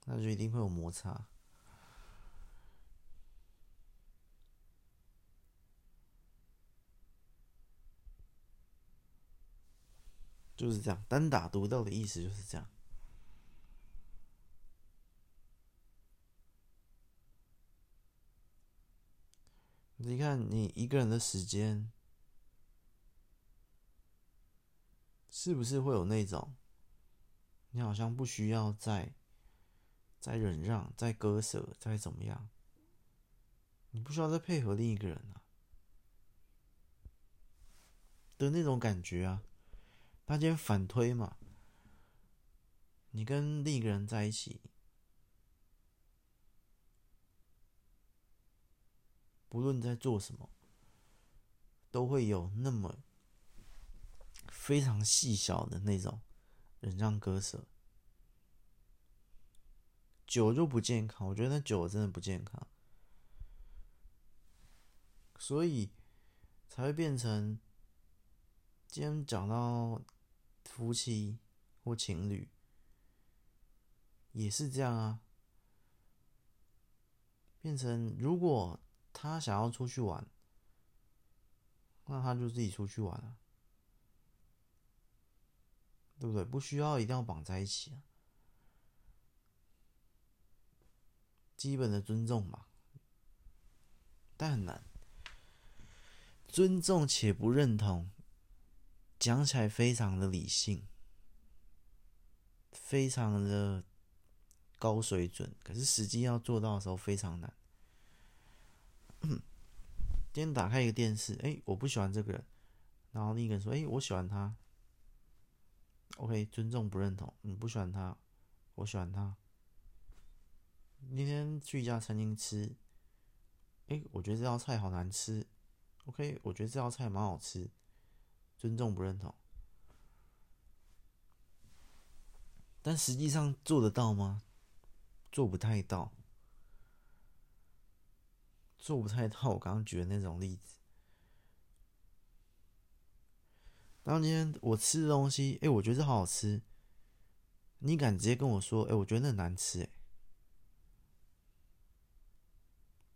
那就一定会有摩擦。就是这样，单打独斗的意思就是这样。你看，你一个人的时间，是不是会有那种，你好像不需要再再忍让、再割舍、再怎么样，你不需要再配合另一个人啊的那种感觉啊。他今天反推嘛，你跟另一个人在一起，不论在做什么，都会有那么非常细小的那种忍让割舍，酒就不健康。我觉得那酒真的不健康，所以才会变成今天讲到。夫妻或情侣也是这样啊，变成如果他想要出去玩，那他就自己出去玩啊，对不对？不需要一定要绑在一起啊，基本的尊重吧，但很难，尊重且不认同。讲起来非常的理性，非常的高水准，可是实际要做到的时候非常难。今天打开一个电视，哎，我不喜欢这个人，然后另一个人说，哎，我喜欢他。OK，尊重不认同，你不喜欢他，我喜欢他。今天去一家餐厅吃，哎，我觉得这道菜好难吃。OK，我觉得这道菜蛮好吃。尊重不认同，但实际上做得到吗？做不太到，做不太到。我刚刚举的那种例子，当今天我吃的东西，哎，我觉得好好吃，你敢直接跟我说，哎，我觉得那难吃，哎，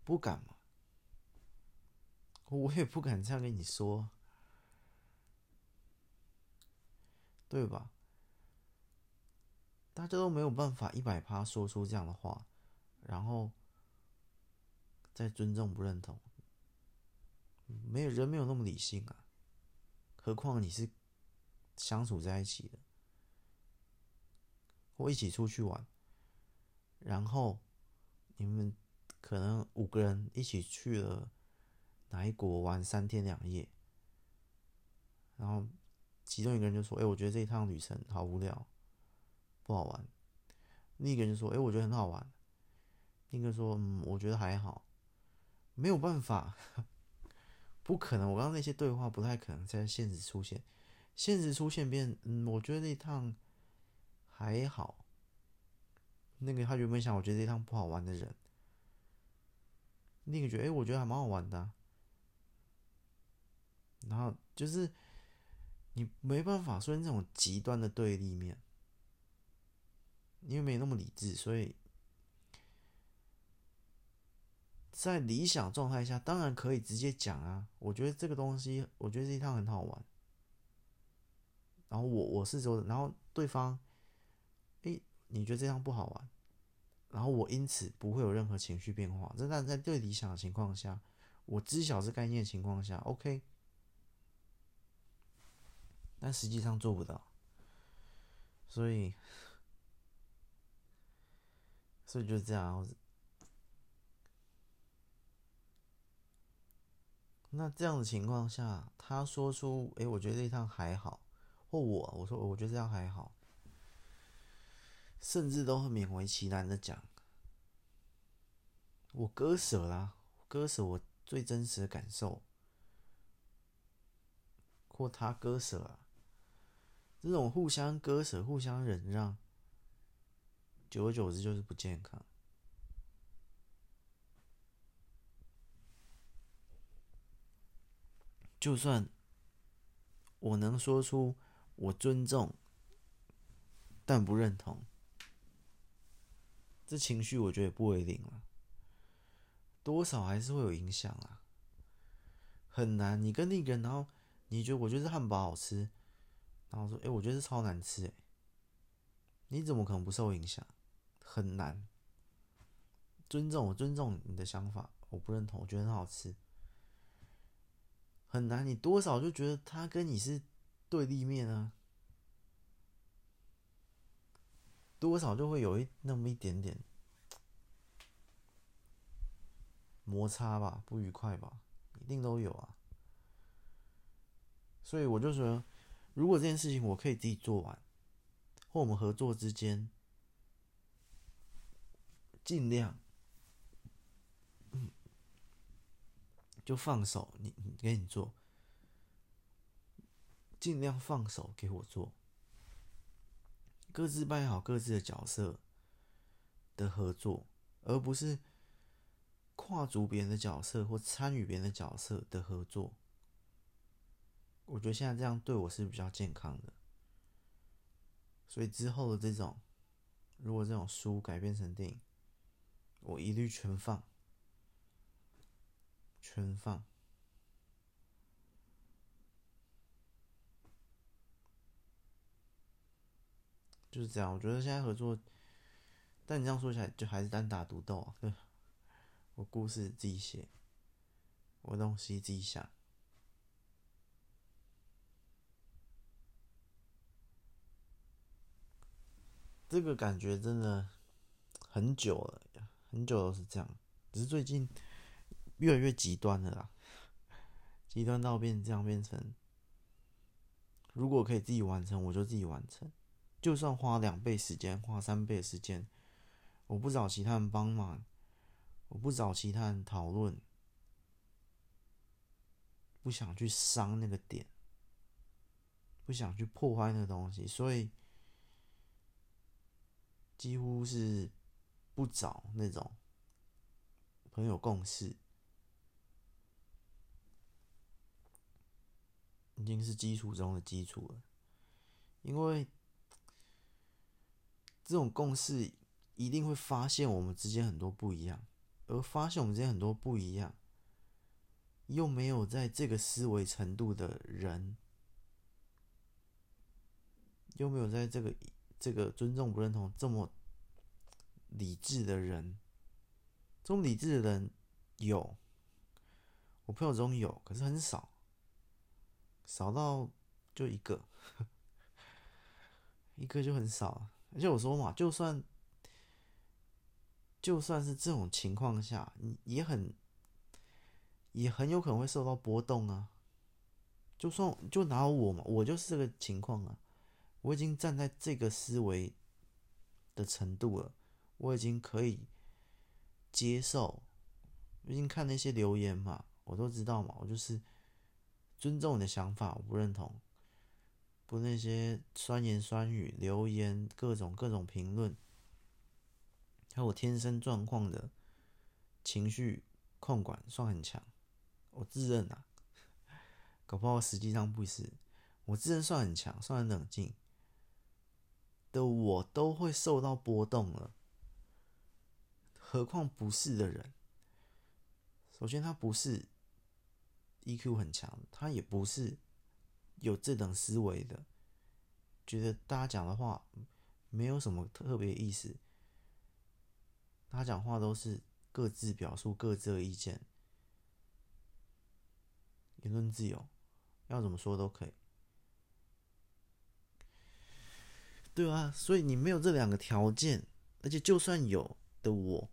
不敢嘛？我也不敢这样跟你说。对吧？大家都没有办法一百趴说出这样的话，然后再尊重不认同，没有人没有那么理性啊。何况你是相处在一起的，或一起出去玩，然后你们可能五个人一起去了哪一国玩三天两夜，然后。其中一个人就说：“哎，我觉得这一趟旅程好无聊，不好玩。”另一个人就说：“哎，我觉得很好玩。”另一个说，嗯，我觉得还好，没有办法，不可能。我刚刚那些对话不太可能在现实出现，现实出现变，嗯，我觉得那一趟还好。那个他原本想，我觉得这一趟不好玩的人，另一个觉得，哎，我觉得还蛮好玩的。然后就是你没办法说那种极端的对立面，因为没那么理智，所以在理想状态下，当然可以直接讲啊。我觉得这个东西，我觉得这一趟很好玩。然后我我是说，然后对方，诶，你觉得这趟不好玩？然后我因此不会有任何情绪变化。这但在最理想的情况下，我知晓这概念的情况下，OK。但实际上做不到，所以，所以就这样。那这样的情况下，他说出：“哎，我觉得这一趟还好。”或我我说：“我觉得这样还好。”甚至都会勉为其难的讲：“我割舍啦，割舍我最真实的感受。”或他割舍了。这种互相割舍、互相忍让，久而久之就是不健康。就算我能说出我尊重，但不认同，这情绪我觉得也不为零了，多少还是会有影响啊。很难，你跟那个人，然后你觉得我觉得这汉堡好吃。然后说：“哎，我觉得是超难吃哎，你怎么可能不受影响？很难。尊重我，尊重你的想法，我不认同，我觉得很好吃。很难，你多少就觉得他跟你是对立面啊，多少就会有一那么一点点摩擦吧，不愉快吧，一定都有啊。所以我就说。”如果这件事情我可以自己做完，或我们合作之间尽量，就放手，你你给你做，尽量放手给我做，各自扮演好各自的角色的合作，而不是跨足别人的角色或参与别人的角色的合作。我觉得现在这样对我是比较健康的，所以之后的这种，如果这种书改编成电影，我一律全放，全放，就是这样。我觉得现在合作，但你这样说起来，就还是单打独斗啊。对，我故事自己写，我东西自己想。这个感觉真的很久了，很久都是这样，只是最近越来越极端了啦，极端到变这样变成，如果可以自己完成，我就自己完成，就算花两倍时间，花三倍时间，我不找其他人帮忙，我不找其他人讨论，不想去伤那个点，不想去破坏那个东西，所以。几乎是不找那种朋友共事，已经是基础中的基础了。因为这种共识一定会发现我们之间很多不一样，而发现我们之间很多不一样，又没有在这个思维程度的人，又没有在这个。这个尊重不认同这么理智的人，这种理智的人有，我朋友中有，可是很少，少到就一个，一个就很少。而且我说嘛，就算就算是这种情况下，你也很也很有可能会受到波动啊。就算就拿我嘛，我就是这个情况啊。我已经站在这个思维的程度了，我已经可以接受，毕竟看那些留言嘛，我都知道嘛，我就是尊重你的想法，我不认同，不那些酸言酸语、留言、各种各种评论，还有我天生状况的情绪控管算很强，我自认啊，搞不好实际上不是，我自认算很强，算很冷静的，我都会受到波动了。何况不是的人，首先他不是 EQ 很强，他也不是有这等思维的，觉得大家讲的话没有什么特别意思，他讲话都是各自表述各自的意见，言论自由，要怎么说都可以，对啊，所以你没有这两个条件，而且就算有的我。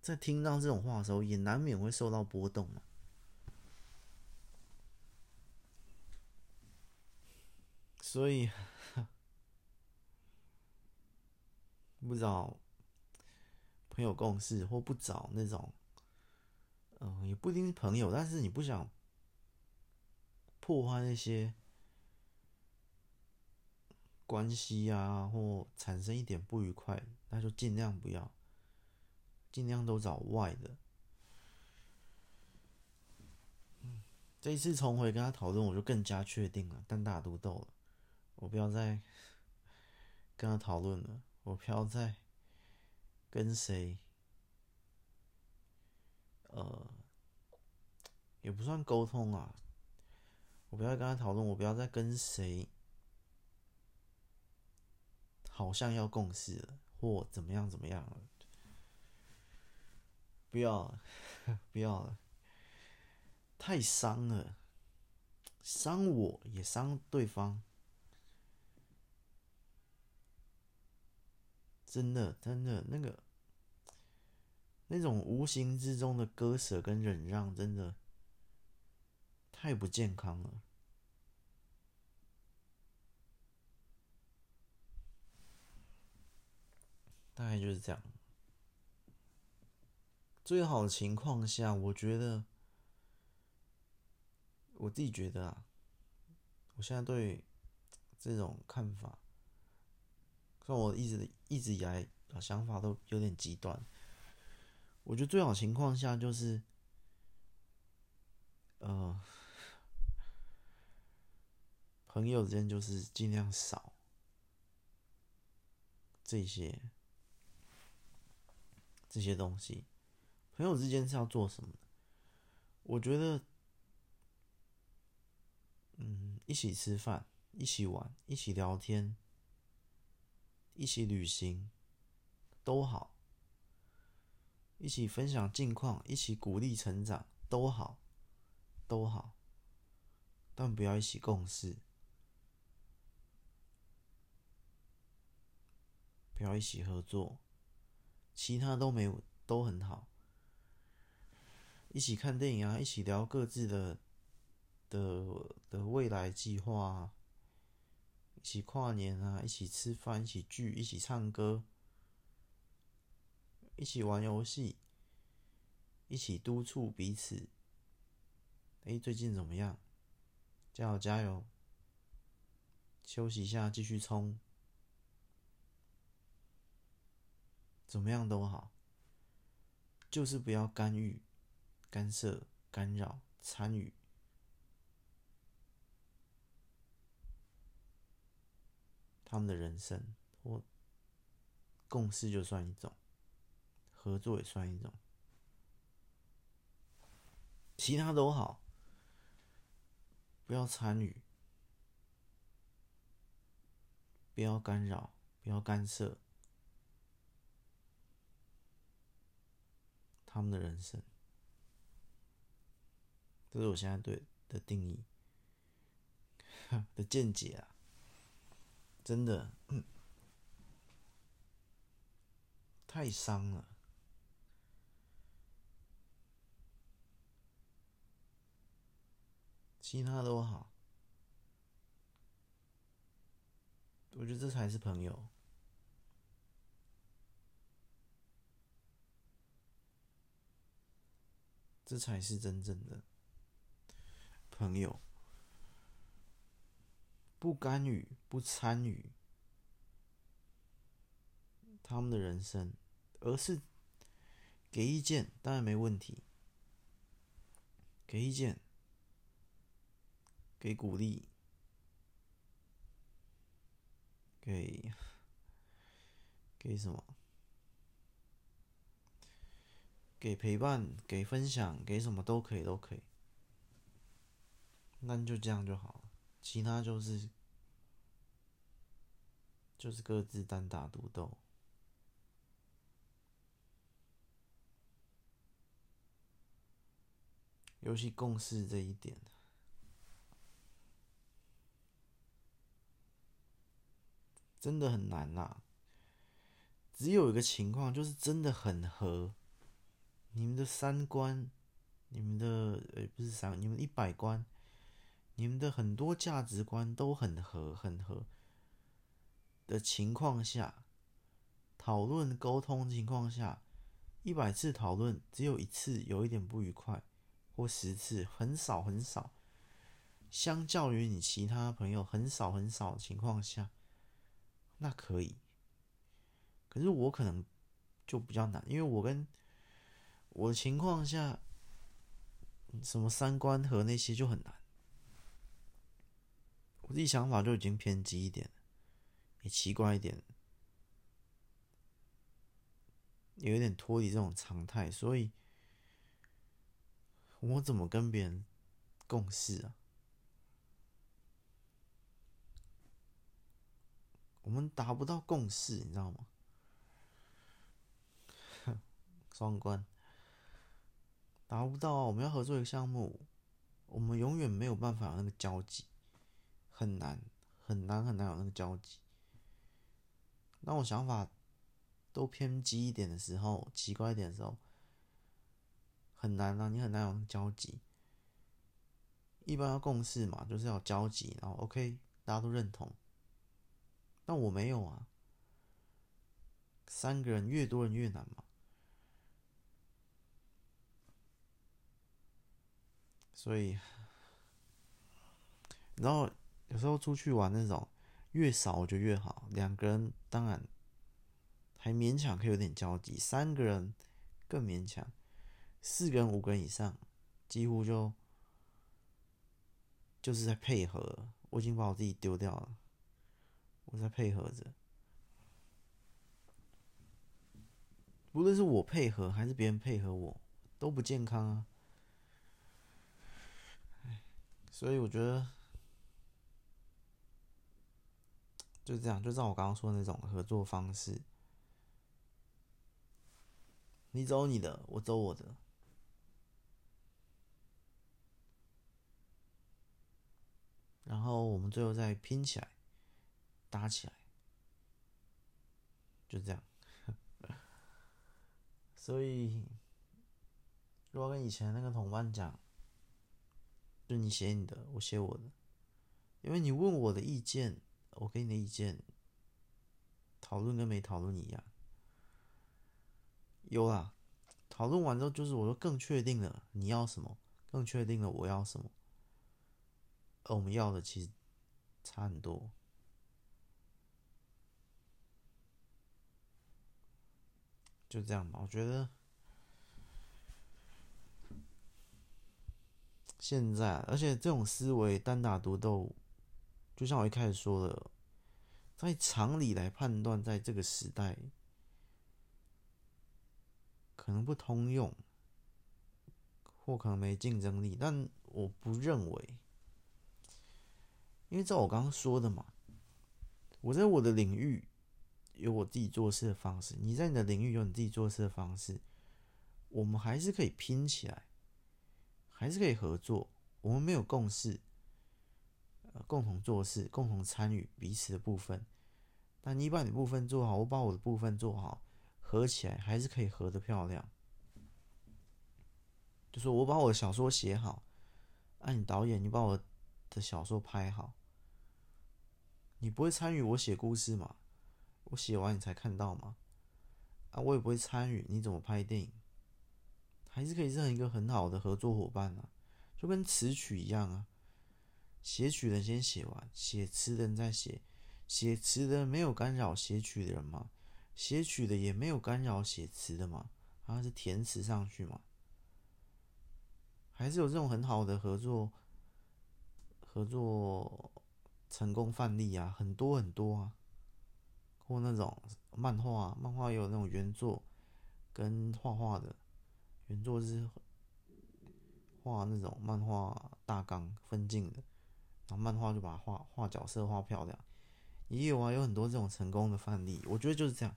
在听到这种话的时候，也难免会受到波动嘛。所以 不找朋友共事，或不找那种，嗯，也不一定是朋友，但是你不想破坏那些关系啊，或产生一点不愉快，那就尽量不要。尽量都找外的。这一次重回跟他讨论，我就更加确定了，单打独斗了。我不要再跟他讨论了，我不要再跟谁，呃，也不算沟通啊。我不要跟他讨论，我不要再跟谁，好像要共事了，或怎么样怎么样了。不要了，不要了，太伤了，伤我也伤对方，真的，真的，那个那种无形之中的割舍跟忍让，真的太不健康了。大概就是这样。最好的情况下，我觉得我自己觉得啊，我现在对这种看法，像我一直一直以来的想法都有点极端。我觉得最好情况下就是，呃，朋友之间就是尽量少这些这些东西。朋友之间是要做什么的？我觉得，嗯，一起吃饭，一起玩，一起聊天，一起旅行，都好。一起分享近况，一起鼓励成长，都好，都好。但不要一起共事，不要一起合作，其他都没有，都很好。一起看电影啊，一起聊各自的的的未来计划啊，一起跨年啊，一起吃饭，一起聚，一起唱歌，一起玩游戏，一起督促彼此。哎，最近怎么样？加油加油！休息一下，继续冲。怎么样都好，就是不要干预。干涉、干扰、参与，他们的人生或共事就算一种，合作也算一种，其他都好，不要参与，不要干扰，不要干涉他们的人生。这是我现在对的定义 的见解啊，真的、嗯、太伤了。其他都好，我觉得这才是朋友。这才是真正的朋友。不干预、不参与他们的人生，而是给意见，当然没问题。给意见，给鼓励，给给什么？给陪伴，给分享，给什么都可以，都可以。那就这样就好了，其他就是。就是各自单打独斗，尤其共识这一点，真的很难啦。只有一个情况，就是真的很合，你们的三观，你们的呃不是三，你们一百观，你们的很多价值观都很合，很合。的情况下，讨论沟通情况下，一百次讨论只有一次有一点不愉快，或十次很少很少，相较于你其他朋友很少很少的情况下，那可以。可是我可能就比较难，因为我跟我的情况下，什么三观和那些就很难，我自己想法就已经偏激一点。奇怪一点，有一点脱离这种常态，所以我怎么跟别人共事啊？我们达不到共识，你知道吗？双关，达不到啊！我们要合作一个项目，我们永远没有办法有那个交集，很难，很难，很难有那个交集。那我想法都偏激一点的时候，奇怪一点的时候，很难啊，你很难有交集。一般要共事嘛，就是要交集，然后 OK，大家都认同。那我没有啊，三个人越多人越难嘛。所以，然后有时候出去玩那种。越少我就越好，两个人当然还勉强可以有点交集，三个人更勉强，四个人、五个人以上几乎就就是在配合。我已经把我自己丢掉了，我在配合着，无论是我配合还是别人配合我，都不健康啊。所以我觉得。就这样，就照我刚刚说的那种合作方式，你走你的，我走我的，然后我们最后再拼起来，搭起来，就这样。所以，如果跟以前那个同伴讲，就你写你的，我写我的，因为你问我的意见。我给你的意见，讨论跟没讨论一样。有啦，讨论完之后，就是我说更确定了你要什么，更确定了我要什么，而我们要的其实差很多。就这样吧，我觉得现在，而且这种思维单打独斗。就像我一开始说的，在常理来判断，在这个时代可能不通用，或可能没竞争力。但我不认为，因为照我刚刚说的嘛，我在我的领域有我自己做事的方式，你在你的领域有你自己做事的方式，我们还是可以拼起来，还是可以合作。我们没有共识。共同做事，共同参与彼此的部分。那你把你部分做好，我把我的部分做好，合起来还是可以合得漂亮。就是我把我的小说写好，啊，你导演，你把我的小说拍好。你不会参与我写故事嘛？我写完你才看到嘛？啊，我也不会参与，你怎么拍电影？还是可以是一个很好的合作伙伴啊，就跟词曲一样啊。写曲的人先写完，写词的人再写。写词的没有干扰写曲的人嘛，写曲的也没有干扰写词的嘛，他是填词上去嘛，还是有这种很好的合作合作成功范例啊，很多很多啊。或那种漫画，漫画也有那种原作跟画画的，原作是画那种漫画大纲分镜的。然后漫画就把它画画角色画漂亮，也有啊，有很多这种成功的范例。我觉得就是这样，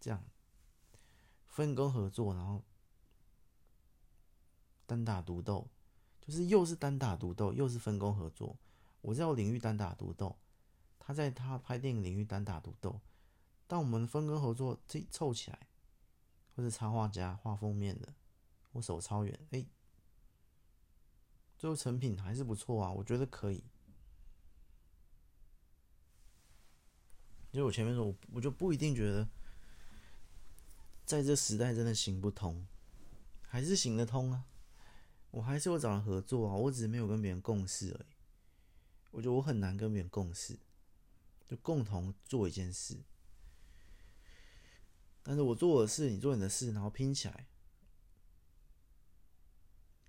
这样分工合作，然后单打独斗，就是又是单打独斗，又是分工合作。我在我领域单打独斗，他在他拍电影领域单打独斗。当我们分工合作，这凑起来，或者插画家画封面的，我手超远，哎。最后成品还是不错啊，我觉得可以。就我前面说，我我就不一定觉得，在这时代真的行不通，还是行得通啊。我还是会找人合作啊，我只是没有跟别人共事而已。我觉得我很难跟别人共事，就共同做一件事。但是我做我的事，你做你的事，然后拼起来，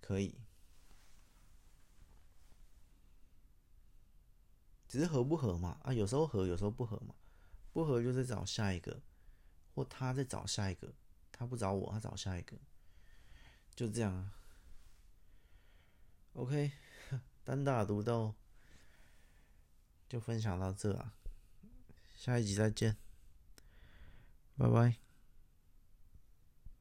可以。只是合不合嘛？啊，有时候合，有时候不合嘛。不合就再找下一个，或他再找下一个。他不找我，他找下一个，就这样啊。OK，单打独斗就分享到这啊，下一集再见，拜拜。